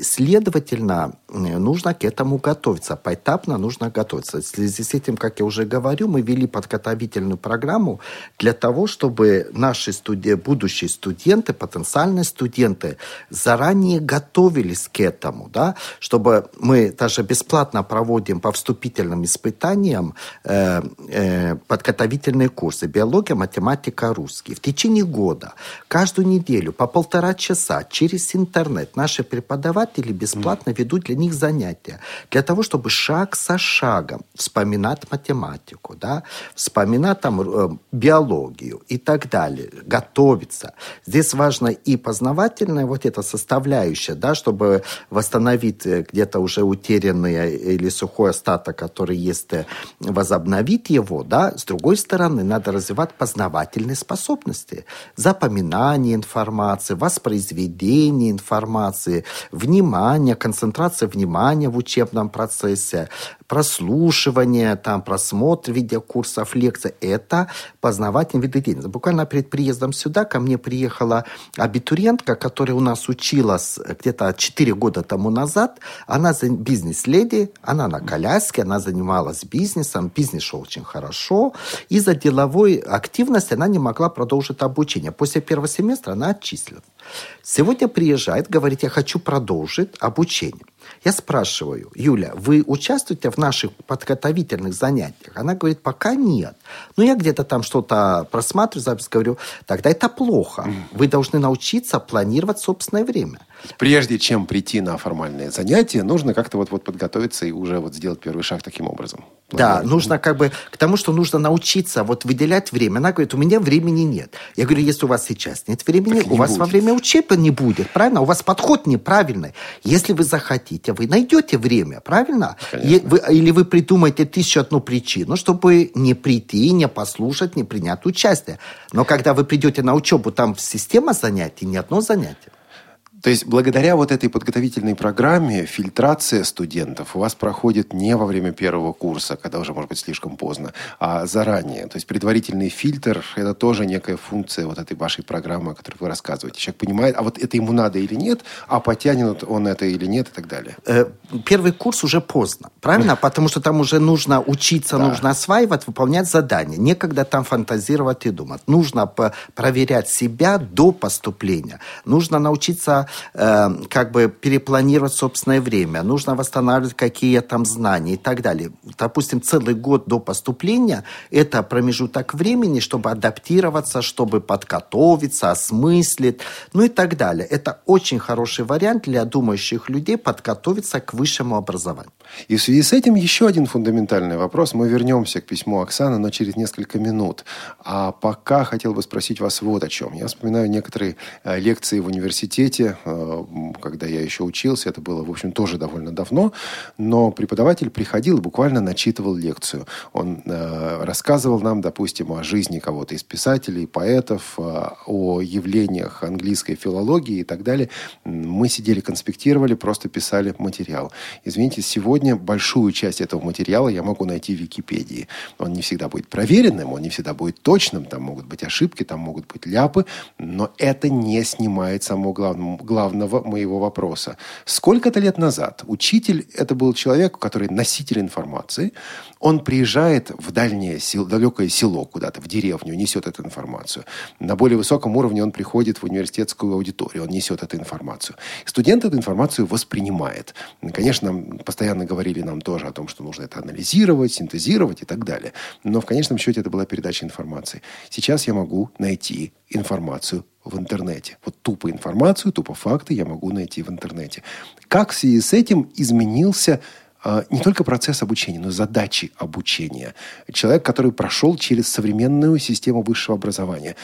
Следовательно, э, нужно к этому готовиться. Поэтапно нужно готовиться. В связи с этим, как я уже говорю, мы вели подготовительную программу для того, чтобы наши студи... будущие студенты, потенциальные студенты заранее готовились к этому, да, чтобы мы даже бесплатно проводим по вступительным испытаниям э, э, подготовительные курсы «Биология, математика, русский». В течение года, каждую неделю, по полтора часа через интернет наши преподаватели бесплатно ведут для них занятия. Для того, чтобы шаг за шагом вспоминать математику, да, вспоминать там э, биологию и так далее, готовиться. Здесь важно и познавательная вот эта составляющая, да, чтобы восстановить э, где-то уже утерянный или сухой остаток, который есть, э, возобновить его, да, с другой стороны, надо развивать познавательные способности. Запоминание информации, воспроизведение информации, внимание, концентрация внимания в учебном процессе, прослушивание, там, просмотр видеокурсов, лекций. Это познавательный вид деятельности. Буквально перед приездом сюда ко мне приехала абитуриентка, которая у нас училась где-то 4 года тому назад. Она бизнес-леди, она на коляске, она занималась бизнесом, бизнес шел очень хорошо. Из-за деловой активности она не могла продолжить обучение. После первого семестра она отчислилась. Сегодня приезжает, говорит, я хочу продолжить обучение. Я спрашиваю, Юля, вы участвуете в наших подготовительных занятиях? Она говорит, пока нет. Ну, я где-то там что-то просматриваю, запись говорю, тогда это плохо. Вы должны научиться планировать собственное время. Прежде чем прийти на формальные занятия, нужно как-то вот, вот подготовиться и уже вот сделать первый шаг таким образом. Да, нужно как бы к тому, что нужно научиться вот выделять время. Она говорит, у меня времени нет. Я говорю, если у вас сейчас нет времени, так у вас будет. во время учебы не будет, правильно? У вас подход неправильный. Если вы захотите, вы найдете время, правильно? Вы, или вы придумаете тысячу одну причину, чтобы не прийти, не послушать, не принять участие. Но когда вы придете на учебу, там система занятий, не одно занятие. То есть благодаря вот этой подготовительной программе фильтрация студентов у вас проходит не во время первого курса, когда уже может быть слишком поздно, а заранее. То есть предварительный фильтр – это тоже некая функция вот этой вашей программы, о которой вы рассказываете. Человек понимает, а вот это ему надо или нет, а потянет он это или нет и так далее. Э, первый курс уже поздно, правильно? *laughs* Потому что там уже нужно учиться, нужно осваивать, выполнять задания. Некогда там фантазировать и думать. Нужно проверять себя до поступления. Нужно научиться э, как бы перепланировать собственное время, нужно восстанавливать какие там знания и так далее. Допустим, целый год до поступления – это промежуток времени, чтобы адаптироваться, чтобы подготовиться, осмыслить, ну и так далее. Это очень хороший вариант для думающих людей подготовиться к высшему образованию. И в связи с этим еще один фундаментальный вопрос. Мы вернемся к письму Оксаны, но через несколько минут. А пока хотел бы спросить вас вот о чем. Я вспоминаю некоторые э, лекции в университете, когда я еще учился, это было, в общем, тоже довольно давно, но преподаватель приходил и буквально начитывал лекцию. Он э, рассказывал нам, допустим, о жизни кого-то из писателей, поэтов, о явлениях английской филологии и так далее. Мы сидели, конспектировали, просто писали материал. Извините, сегодня большую часть этого материала я могу найти в Википедии. Он не всегда будет проверенным, он не всегда будет точным, там могут быть ошибки, там могут быть ляпы, но это не снимает самого главного, главного моего вопроса. Сколько-то лет назад учитель – это был человек, который носитель информации, он приезжает в дальнее, далекое село куда-то, в деревню, несет эту информацию. На более высоком уровне он приходит в университетскую аудиторию, он несет эту информацию. Студент эту информацию воспринимает. Конечно, постоянно говорили нам тоже о том, что нужно это анализировать, синтезировать и так далее. Но в конечном счете это была передача информации. Сейчас я могу найти информацию в интернете. Вот тупо информацию, тупо факты я могу найти в интернете. Как в связи с этим изменился не только процесс обучения, но и задачи обучения. Человек, который прошел через современную систему высшего образования.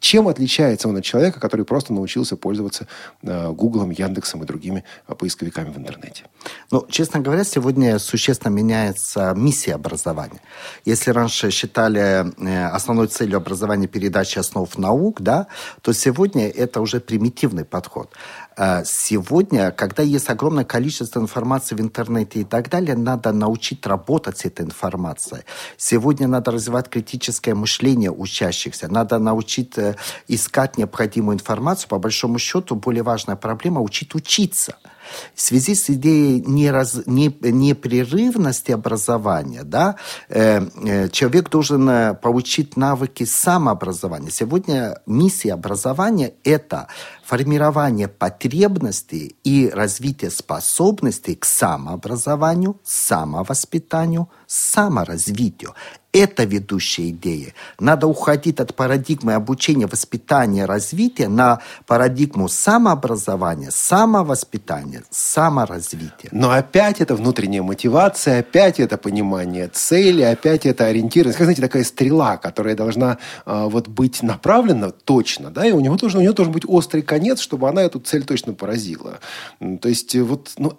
Чем отличается он от человека, который просто научился пользоваться а, Гуглом, Яндексом и другими а, поисковиками в интернете? Ну, честно говоря, сегодня существенно меняется миссия образования. Если раньше считали э, основной целью образования передачи основ наук, да, то сегодня это уже примитивный подход. Э, сегодня, когда есть огромное количество информации в интернете и так далее, надо научить работать с этой информацией. Сегодня надо развивать критическое мышление учащихся, надо научить э, искать необходимую информацию. По большому счету, более важная проблема – учить учиться – в связи с идеей нераз, не, непрерывности образования, да, э, э, человек должен э, получить навыки самообразования. Сегодня миссия образования – это формирование потребностей и развитие способностей к самообразованию, самовоспитанию, саморазвитию. Это ведущая идея. Надо уходить от парадигмы обучения, воспитания, развития на парадигму самообразования, самовоспитания, саморазвития. Но опять это внутренняя мотивация, опять это понимание цели, опять это ориентированность. Как, знаете, такая стрела, которая должна э, вот быть направлена точно, да, и у него, должен, у него должен быть острый конец, чтобы она эту цель точно поразила. То есть вот ну,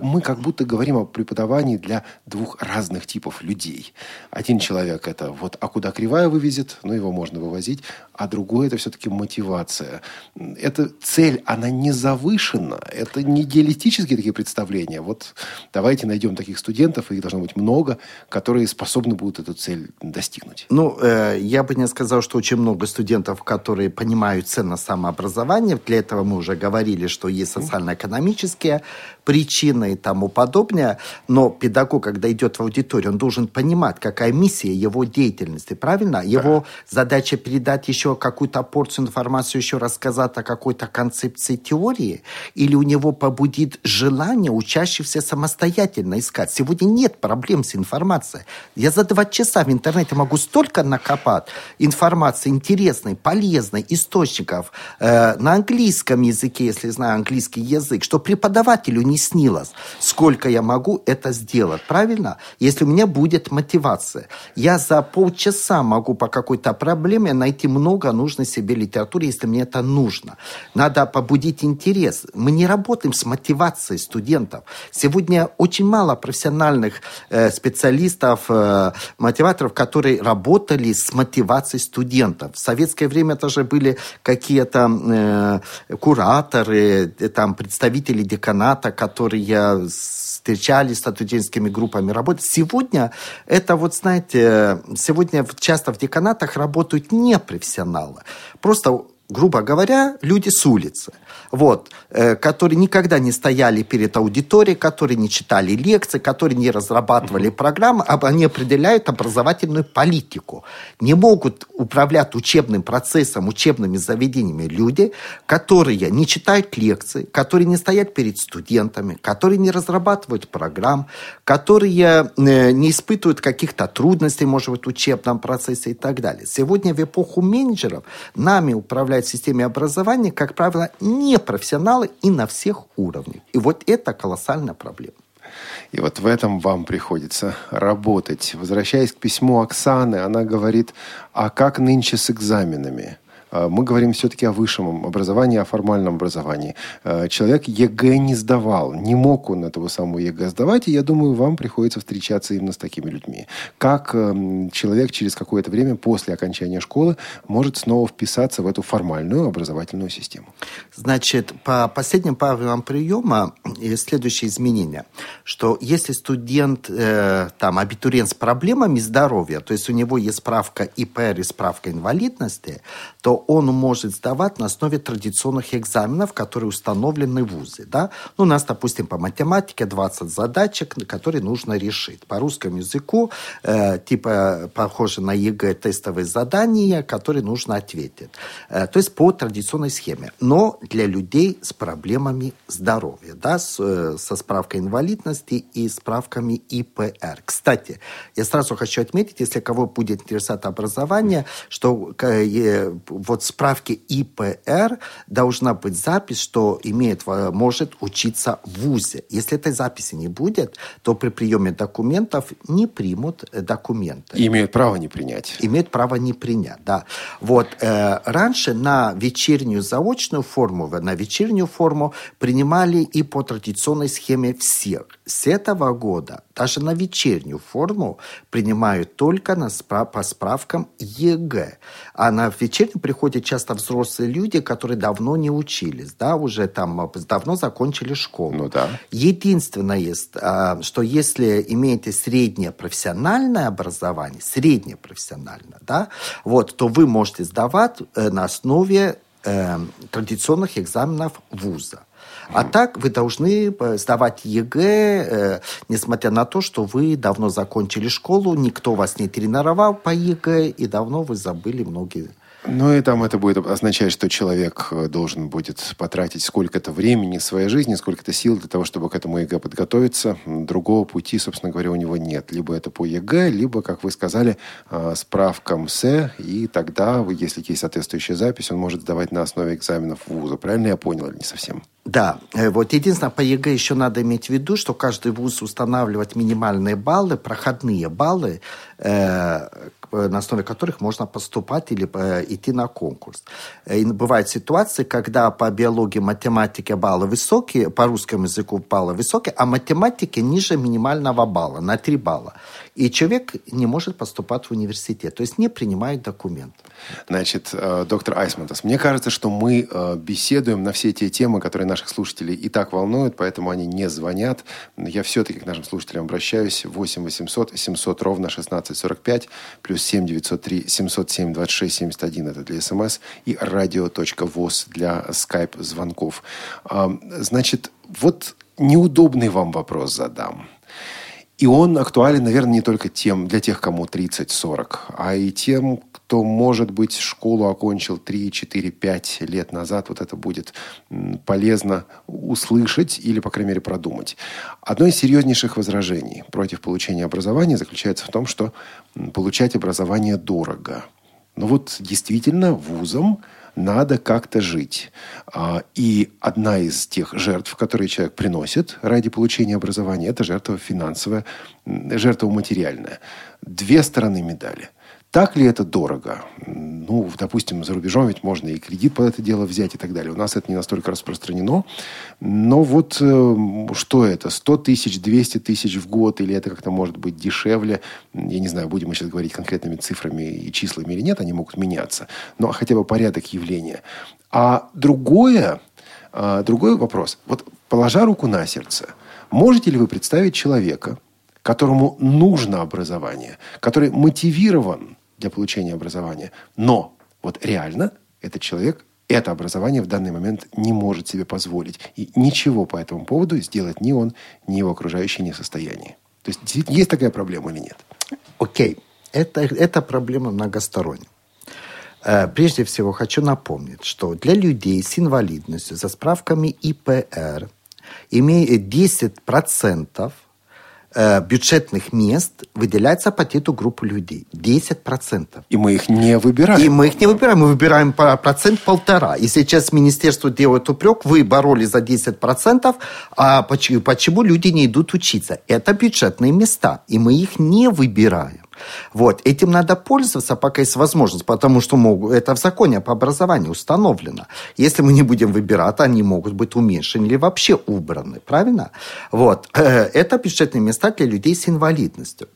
мы как будто говорим о преподавании для двух разных типов людей. Один человек это вот, а куда кривая вывезет, ну, его можно вывозить, а другое это все-таки мотивация. Эта цель, она не завышена, это не диалектические такие представления. Вот давайте найдем таких студентов, их должно быть много, которые способны будут эту цель достигнуть. Ну, э, я бы не сказал, что очень много студентов, которые понимают ценность самообразования. Для этого мы уже говорили, что есть социально-экономические причины и тому подобное. Но педагог, когда идет в аудиторию, он должен понимать, какая миссия его деятельности, правильно? Его да. задача передать еще какую-то порцию информации, еще рассказать о какой-то концепции теории, или у него побудит желание учащихся самостоятельно искать. Сегодня нет проблем с информацией. Я за два часа в интернете могу столько накопать информации интересной, полезной, источников э, на английском языке, если знаю английский язык, что преподавателю не снилось, сколько я могу это сделать, правильно? Если у меня будет мотивация. Я за полчаса могу по какой-то проблеме найти много нужной себе литературы, если мне это нужно. Надо побудить интерес. Мы не работаем с мотивацией студентов. Сегодня очень мало профессиональных э, специалистов, э, мотиваторов, которые работали с мотивацией студентов. В советское время тоже были какие-то э, кураторы, э, там, представители деканата, которые встречались с студенческими группами, работали. Сегодня это вот, знаете, сегодня часто в деканатах работают непрофессионалы. Просто грубо говоря, люди с улицы, вот, э, которые никогда не стояли перед аудиторией, которые не читали лекции, которые не разрабатывали программы, а они определяют образовательную политику. Не могут управлять учебным процессом, учебными заведениями люди, которые не читают лекции, которые не стоят перед студентами, которые не разрабатывают программ, которые э, не испытывают каких-то трудностей, может быть, в учебном процессе и так далее. Сегодня в эпоху менеджеров нами управляют в системе образования, как правило, не профессионалы и на всех уровнях. И вот это колоссальная проблема. И вот в этом вам приходится работать. Возвращаясь к письму Оксаны, она говорит, а как нынче с экзаменами? Э, мы говорим все-таки о высшем образовании, о формальном образовании. Э, человек ЕГЭ не сдавал, не мог он этого самого ЕГЭ сдавать, и я думаю, вам приходится встречаться именно с такими людьми. Как эм, человек через какое-то время после окончания школы может снова вписаться в эту формальную образовательную систему? Значит, по последним правилам приема следующее изменение, что если студент, э, там, абитуриент с проблемами здоровья, то есть у него есть справка ИПР и справка инвалидности, то он может сдавать на основе традиционных экзаменов, которые установлены в ВУЗе. Да? Ну, у нас, допустим, по математике 20 задачек, которые нужно решить. По русскому языку, э, типа, похоже на ЕГЭ тестовые задания, которые нужно ответить. Э, то есть по традиционной схеме. Но для людей с проблемами здоровья, да, с, э, со справкой инвалидности и справками ИПР. Кстати, я сразу хочу отметить, если кого будет интересовать образование, что э, вот справки ИПР должна быть запись, что имеет, может учиться в ВУЗе. Если этой записи не будет, то при приеме документов не примут документы. И имеют право не принять. Имеют право не принять, да. Вот э, раньше на вечернюю заочную форму, на вечернюю форму принимали и по традиционной схеме всех. С этого года даже на вечернюю форму принимают только на справ по справкам ЕГЭ. А на вечернюю приходят часто взрослые люди, которые давно не учились, да, уже там давно закончили школу. Ну да. Единственное, а, что если имеете среднее профессиональное образование, среднее профессиональное, да, вот, то вы можете сдавать э, на основе э, традиционных экзаменов вуза. А так вы должны э, сдавать ЕГЭ, э, несмотря на то, что вы давно закончили школу, никто вас не тренировал по ЕГЭ, и давно вы забыли многие ну и там это будет означать, что человек э, должен будет потратить сколько-то времени своей жизни, сколько-то сил для того, чтобы к этому ЕГЭ подготовиться. Другого пути, собственно говоря, у него нет. Либо это по ЕГЭ, либо, как вы сказали, э, справка МСЭ, и тогда, если есть соответствующая запись, он может сдавать на основе экзаменов вуза. Правильно я понял или не совсем? Да, э, вот единственное, по ЕГЭ еще надо иметь в виду, что каждый вуз устанавливает минимальные баллы, проходные баллы, на основе которых можно поступать или э, идти на конкурс. И бывают ситуации, когда по биологии, математике баллы высокие, по русскому языку баллы высокие, а математике ниже минимального балла, на 3 балла. И человек не может поступать в университет, то есть не принимает документ. Значит, э, доктор Айсмантас, мне кажется, что мы э, беседуем на все те темы, которые наших слушателей и так волнуют, поэтому они не звонят. Я все-таки к нашим слушателям обращаюсь. 8 800 700 ровно 1645 плюс 7 903 707 26 71 это для смс и радио.воз для скайп-звонков. Значит, вот неудобный вам вопрос задам. И он актуален, наверное, не только тем, для тех, кому 30-40, а и тем, кто, может быть, школу окончил 3, 4, 5 лет назад. Вот это будет полезно услышать или, по крайней мере, продумать. Одно из серьезнейших возражений против получения образования заключается в том, что получать образование дорого. Но вот действительно вузам надо как-то жить. А, и одна из тех жертв, которые человек приносит ради получения образования, это жертва финансовая, жертва материальная. Две стороны медали – так ли это дорого? Ну, допустим, за рубежом ведь можно и кредит под это дело взять и так далее. У нас это не настолько распространено. Но вот э, что это? 100 тысяч, 200 тысяч в год? Или это как-то может быть дешевле? Я не знаю, будем мы сейчас говорить конкретными цифрами и числами или нет. Они могут меняться. Но хотя бы порядок явления. А другое, э, другой вопрос. Вот положа руку на сердце, можете ли вы представить человека, которому нужно образование, который мотивирован для получения образования. Но вот реально этот человек это образование в данный момент не может себе позволить. И ничего по этому поводу сделать ни он, ни его окружающие не в состоянии. То есть есть такая проблема или нет? Окей. Okay. Это, это проблема многосторонняя. Э, прежде всего хочу напомнить, что для людей с инвалидностью за справками ИПР имеет 10% Э, бюджетных мест выделяется под эту группу людей. 10%. И мы их не выбираем. И мы их не выбираем. Мы выбираем процент полтора. И сейчас министерство делает упрек, вы боролись за 10%, а почему, почему люди не идут учиться? Это бюджетные места, и мы их не выбираем. Вот. Этим надо пользоваться, пока есть возможность, потому что могут, это в законе по образованию установлено. Если мы не будем выбирать, они могут быть уменьшены или вообще убраны, правильно? Вот. Э, это бюджетные места для людей с инвалидностью.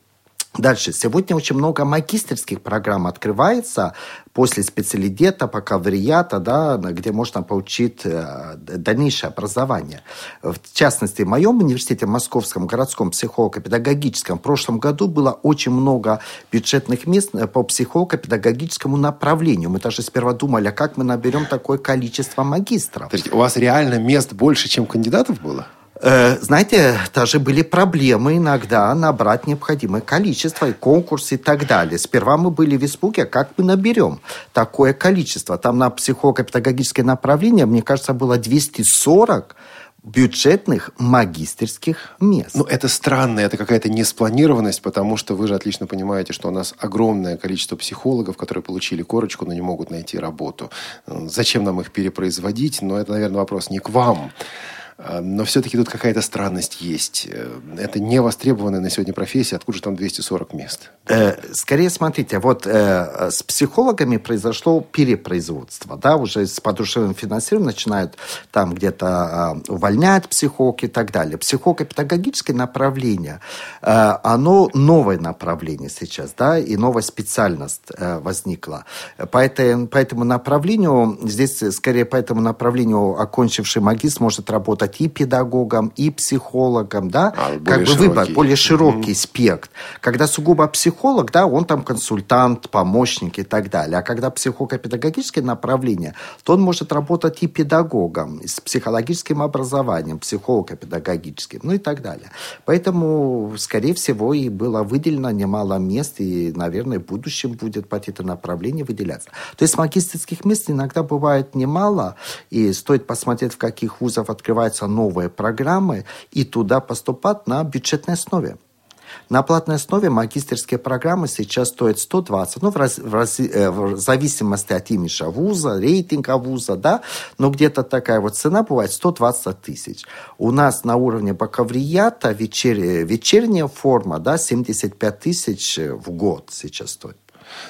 Дальше. Сегодня очень много магистрских программ открывается после специалитета, бакалавриата, да, где можно получить э, дальнейшее образование. В частности, в моем университете, в Московском городском психолого-педагогическом, в прошлом году было очень много бюджетных мест э, по психолого-педагогическому направлению. Мы даже сперва думали, а как мы наберем такое количество магистров. Подождите, у вас реально мест больше, чем кандидатов было? Э, знаете, даже были проблемы иногда набрать необходимое количество, и конкурсы и так далее. Сперва мы были в испуге, как мы наберем такое количество. Там на психолого-педагогическое направление, мне кажется, было 240 бюджетных магистерских мест. Ну, это странно, это какая-то неспланированность, потому что вы же отлично понимаете, что у нас огромное количество психологов, которые получили корочку, но не могут найти работу. Зачем нам их перепроизводить? Но это, наверное, вопрос не к вам. А, но все-таки тут какая-то странность есть. Э, это не востребованная на сегодня профессия. Откуда же там 240 мест? Э, скорее, смотрите, вот э, с психологами произошло перепроизводство. Да, уже с подушевым финансированием начинают там где-то э, увольнять психолог и так далее. Психолого-педагогическое направление, оно новое направление сейчас, да, и новая специальность возникла. По, этой, по этому направлению, здесь скорее по этому направлению окончивший магистр может работать работать и педагогом, и психологом, да, а, как бы широкий. выбор, более широкий mm-hmm. спектр. Когда сугубо психолог, да, он там консультант, помощник и так далее. А когда психолого-педагогическое направление, то он может работать и педагогом, с психологическим образованием, психолого-педагогическим, ну и так далее. Поэтому, скорее всего, и было выделено немало мест, и, наверное, в будущем будет под это направление выделяться. То есть магистрских мест иногда бывает немало, и стоит посмотреть, в каких вузах открывается развиваются новые программы, и туда поступать на бюджетной основе. На платной основе магистрские программы сейчас стоят 120, ну, в, раз, в, раз, э, в зависимости от имиджа вуза, рейтинга вуза, да, но где-то такая вот цена бывает 120 тысяч. У нас на уровне бакалавриата вечер, вечерняя форма, да, 75 тысяч в год сейчас стоит.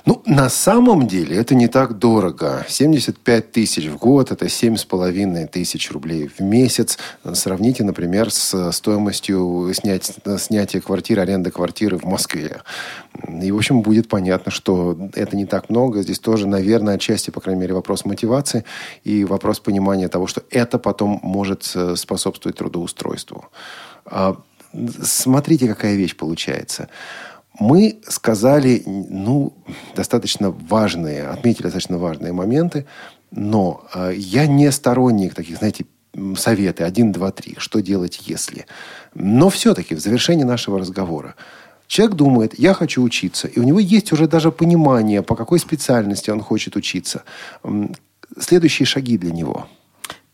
Ну, на самом деле это не так дорого. 75 тысяч в год – это 7,5 тысяч рублей в месяц. Сравните, например, с стоимостью снять, снятия квартиры, аренды квартиры в Москве. И, в общем, будет понятно, что это не так много. Здесь тоже, наверное, отчасти, по крайней мере, вопрос мотивации и вопрос понимания того, что это потом может э, способствовать трудоустройству. А, смотрите, какая вещь получается – мы сказали, ну, достаточно важные, отметили достаточно важные моменты, но э, я не сторонник таких, знаете, советы один, два, три, что делать, если. Но все-таки в завершении нашего разговора человек думает, я хочу учиться, и у него есть уже даже понимание, по какой специальности он хочет учиться. Следующие шаги для него.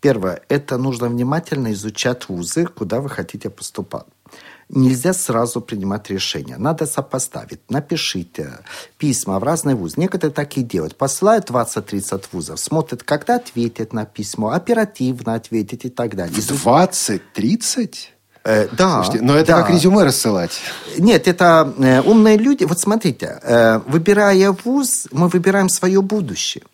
Первое, это нужно внимательно изучать вузы, куда вы хотите поступать нельзя сразу принимать решения. Надо сопоставить. Напишите письма в разные вузы. Некоторые так и делают. Посылают 20-30 вузов, смотрят, когда ответят на письмо, оперативно ответить и так далее. 20-30? Э, да. Слушайте, но это да. как резюме рассылать. Нет, это э, умные люди. Вот смотрите, э, выбирая вуз, мы выбираем свое будущее.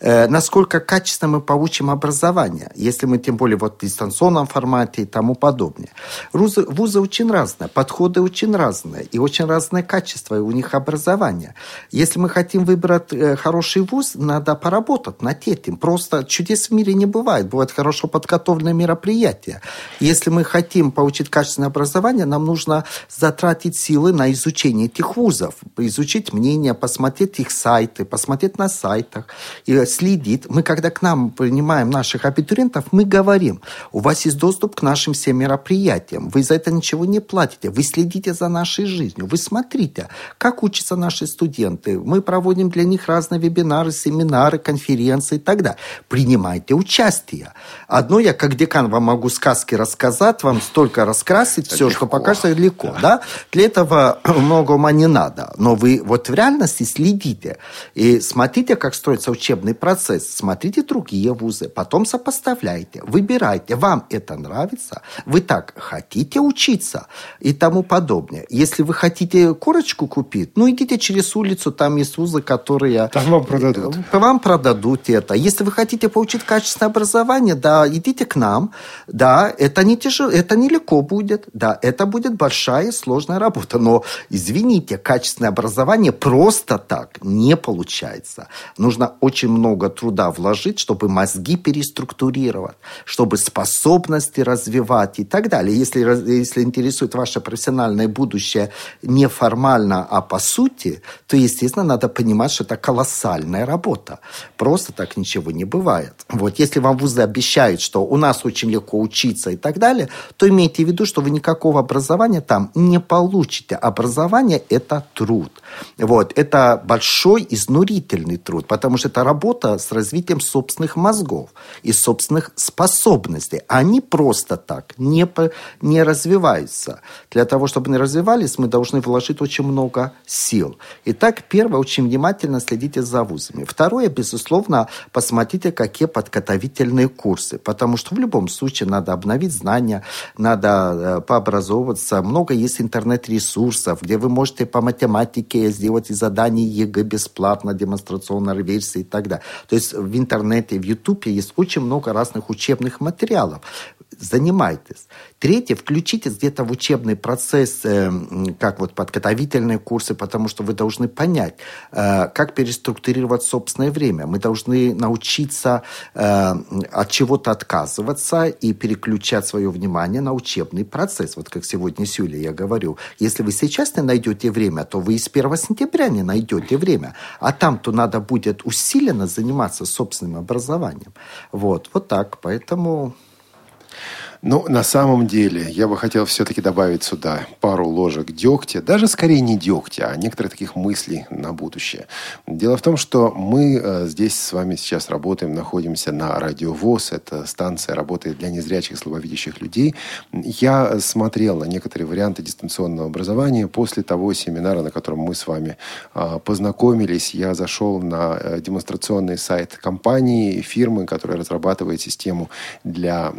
Э, насколько качественно мы получим образование, если мы тем более вот в дистанционном формате и тому подобное. Вузы, вузы очень разные, подходы очень разные, и очень разное качество у них образования. Если мы хотим выбрать э, хороший вуз, надо поработать над этим. Просто чудес в мире не бывает. Бывают хорошо подготовленные мероприятия. Если мы хотим получить качественное образование, нам нужно затратить силы на изучение этих вузов, изучить мнение, посмотреть их сайты, посмотреть на сайтах, и следит. Мы, когда к нам принимаем наших абитуриентов, мы говорим, у вас есть доступ к нашим всем мероприятиям, вы за это ничего не платите, вы следите за нашей жизнью, вы смотрите, как учатся наши студенты. Мы проводим для них разные вебинары, семинары, конференции и так далее. Принимайте участие. Одно я, как декан, вам могу сказки рассказать, вам столько раскрасить, все, легко. что покажется легко. Да. Да? Для этого много ума не надо. Но вы вот в реальности следите и смотрите, как строится учебный процесс. Смотрите другие вузы, потом сопоставляйте, выбирайте. Вам это нравится? Вы так хотите учиться? И тому подобное. Если вы хотите корочку купить, ну, идите через улицу, там есть вузы, которые... Там вам продадут. Вам продадут это. Если вы хотите получить качественное образование, да, идите к нам. Да, это не тяжело, это нелегко будет. Да, это будет большая сложная работа. Но, извините, качественное образование просто так не получается. Нужно очень много труда вложить, чтобы мозги переструктурировать, чтобы способности развивать и так далее. Если, если интересует ваше профессиональное будущее не формально, а по сути, то, естественно, надо понимать, что это колоссальная работа. Просто так ничего не бывает. Вот если вам вузы обещают, что у нас очень легко учиться и так далее, то имейте в виду, что вы никакого образования там не получите. Образование – это труд. Вот. Это большой изнурительный труд, потому что это работа с развитием собственных мозгов и собственных способностей. Они просто так не, не развиваются. Для того, чтобы они развивались, мы должны вложить очень много сил. Итак, первое, очень внимательно следите за вузами. Второе, безусловно, посмотрите, какие подготовительные курсы, потому что в любом случае надо обновить знания, надо э, пообразовываться. Много есть интернет-ресурсов, где вы можете по математике сделать задания ЕГЭ бесплатно, демонстрационной версии и так далее. То есть в интернете, в Ютубе есть очень много разных учебных материалов. Занимайтесь. Третье, включитесь где-то в учебный процесс, э, как вот подготовительные курсы, потому что вы должны понять, э, как переструктурировать собственное время. Мы должны научиться э, от чего-то отказываться и переключать свое внимание на учебный процесс. Вот как сегодня с Юлей я говорю. Если вы сейчас не найдете время, то вы и с 1 сентября не найдете время. А там-то надо будет усиленно заниматься собственным образованием. Вот, вот так. Поэтому ну, на самом деле, я бы хотел все-таки добавить сюда пару ложек дегтя, даже скорее не дегтя, а некоторых таких мыслей на будущее. Дело в том, что мы э, здесь с вами сейчас работаем, находимся на Радио ВОЗ, эта станция работает для незрячих, слабовидящих людей. Я смотрел на некоторые варианты дистанционного образования после того семинара, на котором мы с вами э, познакомились. Я зашел на э, демонстрационный сайт компании, фирмы, которая разрабатывает систему для,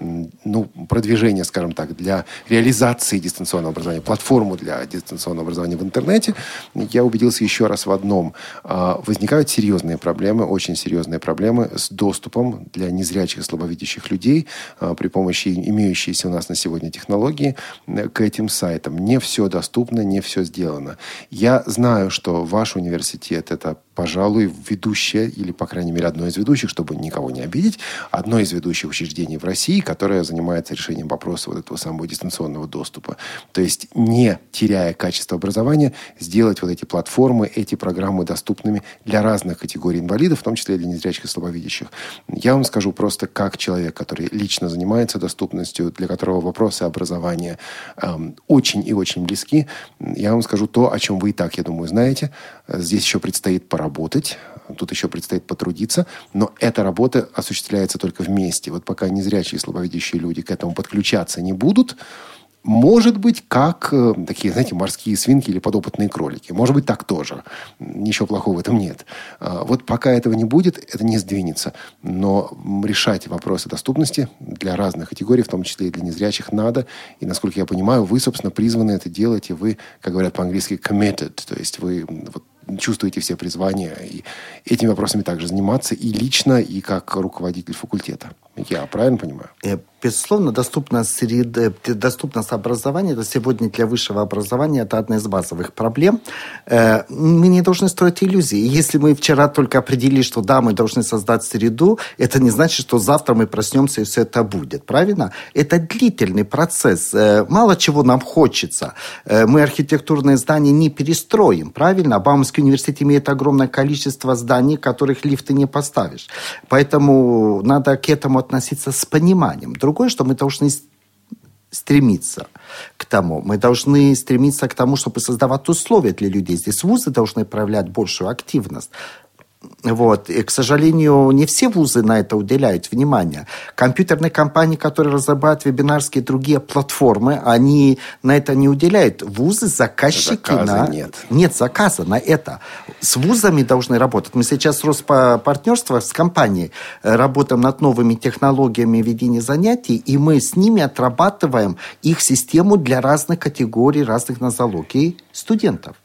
ну, продвижения, скажем так, для реализации дистанционного образования, платформу для дистанционного образования в интернете, я убедился еще раз в одном. А, возникают серьезные проблемы, очень серьезные проблемы с доступом для незрячих и слабовидящих людей а, при помощи имеющейся у нас на сегодня технологии э, к этим сайтам. Не все доступно, не все сделано. Я знаю, что ваш университет – это пожалуй, ведущее, или, по крайней мере, одно из ведущих, чтобы никого не обидеть, одно из ведущих учреждений в России, которое занимается решением вопроса вот этого самого дистанционного доступа. То есть, не теряя качество образования, сделать вот эти платформы, эти программы доступными для разных категорий инвалидов, в том числе для незрячих и слабовидящих. Я вам скажу просто как человек, который лично занимается доступностью, для которого вопросы образования эм, очень и очень близки, я вам скажу то, о чем вы и так, я думаю, знаете. Здесь еще предстоит пора поработать, тут еще предстоит потрудиться, но эта работа осуществляется только вместе. Вот пока незрячие и слабовидящие люди к этому подключаться не будут, может быть, как э, такие, знаете, морские свинки или подопытные кролики. Может быть, так тоже. Ничего плохого в этом нет. А, вот пока этого не будет, это не сдвинется. Но решать вопросы доступности для разных категорий, в том числе и для незрячих, надо. И, насколько я понимаю, вы, собственно, призваны это делать, и вы, как говорят по-английски, committed. То есть вы вот, чувствуете все призвания и этими вопросами также заниматься и лично, и как руководитель факультета. Я правильно понимаю? Э, безусловно, доступность, среды, доступность образования это сегодня для высшего образования это одна из базовых проблем. Э, мы не должны строить иллюзии. Если мы вчера только определили, что да, мы должны создать среду, это не значит, что завтра мы проснемся и все это будет. Правильно? Это длительный процесс. Э, мало чего нам хочется. Мы архитектурные здания не перестроим. Правильно? Баумский университет имеет огромное количество зданий, которых лифты не поставишь. Поэтому надо к этому относиться с пониманием. Другое, что мы должны стремиться к тому. Мы должны стремиться к тому, чтобы создавать условия для людей. Здесь вузы должны проявлять большую активность. Вот. И, к сожалению, не все вузы на это уделяют внимание. Компьютерные компании, которые разрабатывают вебинарские и другие платформы, они на это не уделяют. Вузы, заказчики... Заказа на... нет. Нет заказа на это. С вузами должны работать. Мы сейчас Роспартнерство с компанией э, работаем над новыми технологиями ведения занятий, и мы с ними отрабатываем их систему для разных категорий, разных нозологий студентов.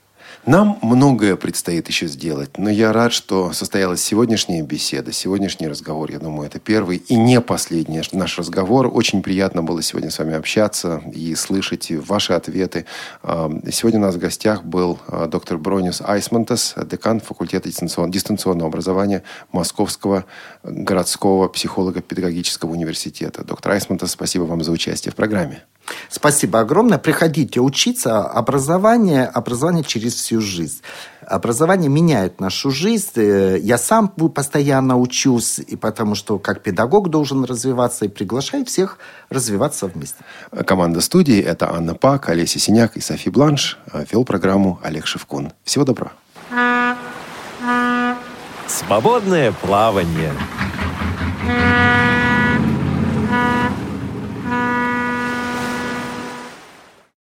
Нам многое предстоит еще сделать, но я рад, что состоялась сегодняшняя беседа, сегодняшний разговор. Я думаю, это первый и не последний наш разговор. Очень приятно было сегодня с вами общаться и слышать ваши ответы. Сегодня у нас в гостях был а, доктор Бронис Айсмантес, декан факультета дистанционного образования Московского городского психолого-педагогического университета. Доктор Айсмантес, спасибо вам за участие в программе. Спасибо огромное. Приходите учиться. Образование, образование через всю жизнь. Образование меняет нашу жизнь. Э, я сам постоянно учусь, и потому что как педагог должен развиваться, и приглашаю всех развиваться вместе. Команда студии – это Анна Пак, Олеся Синяк и Софи Бланш. Вел программу Олег Шевкун. Всего доброго. Свободное плавание.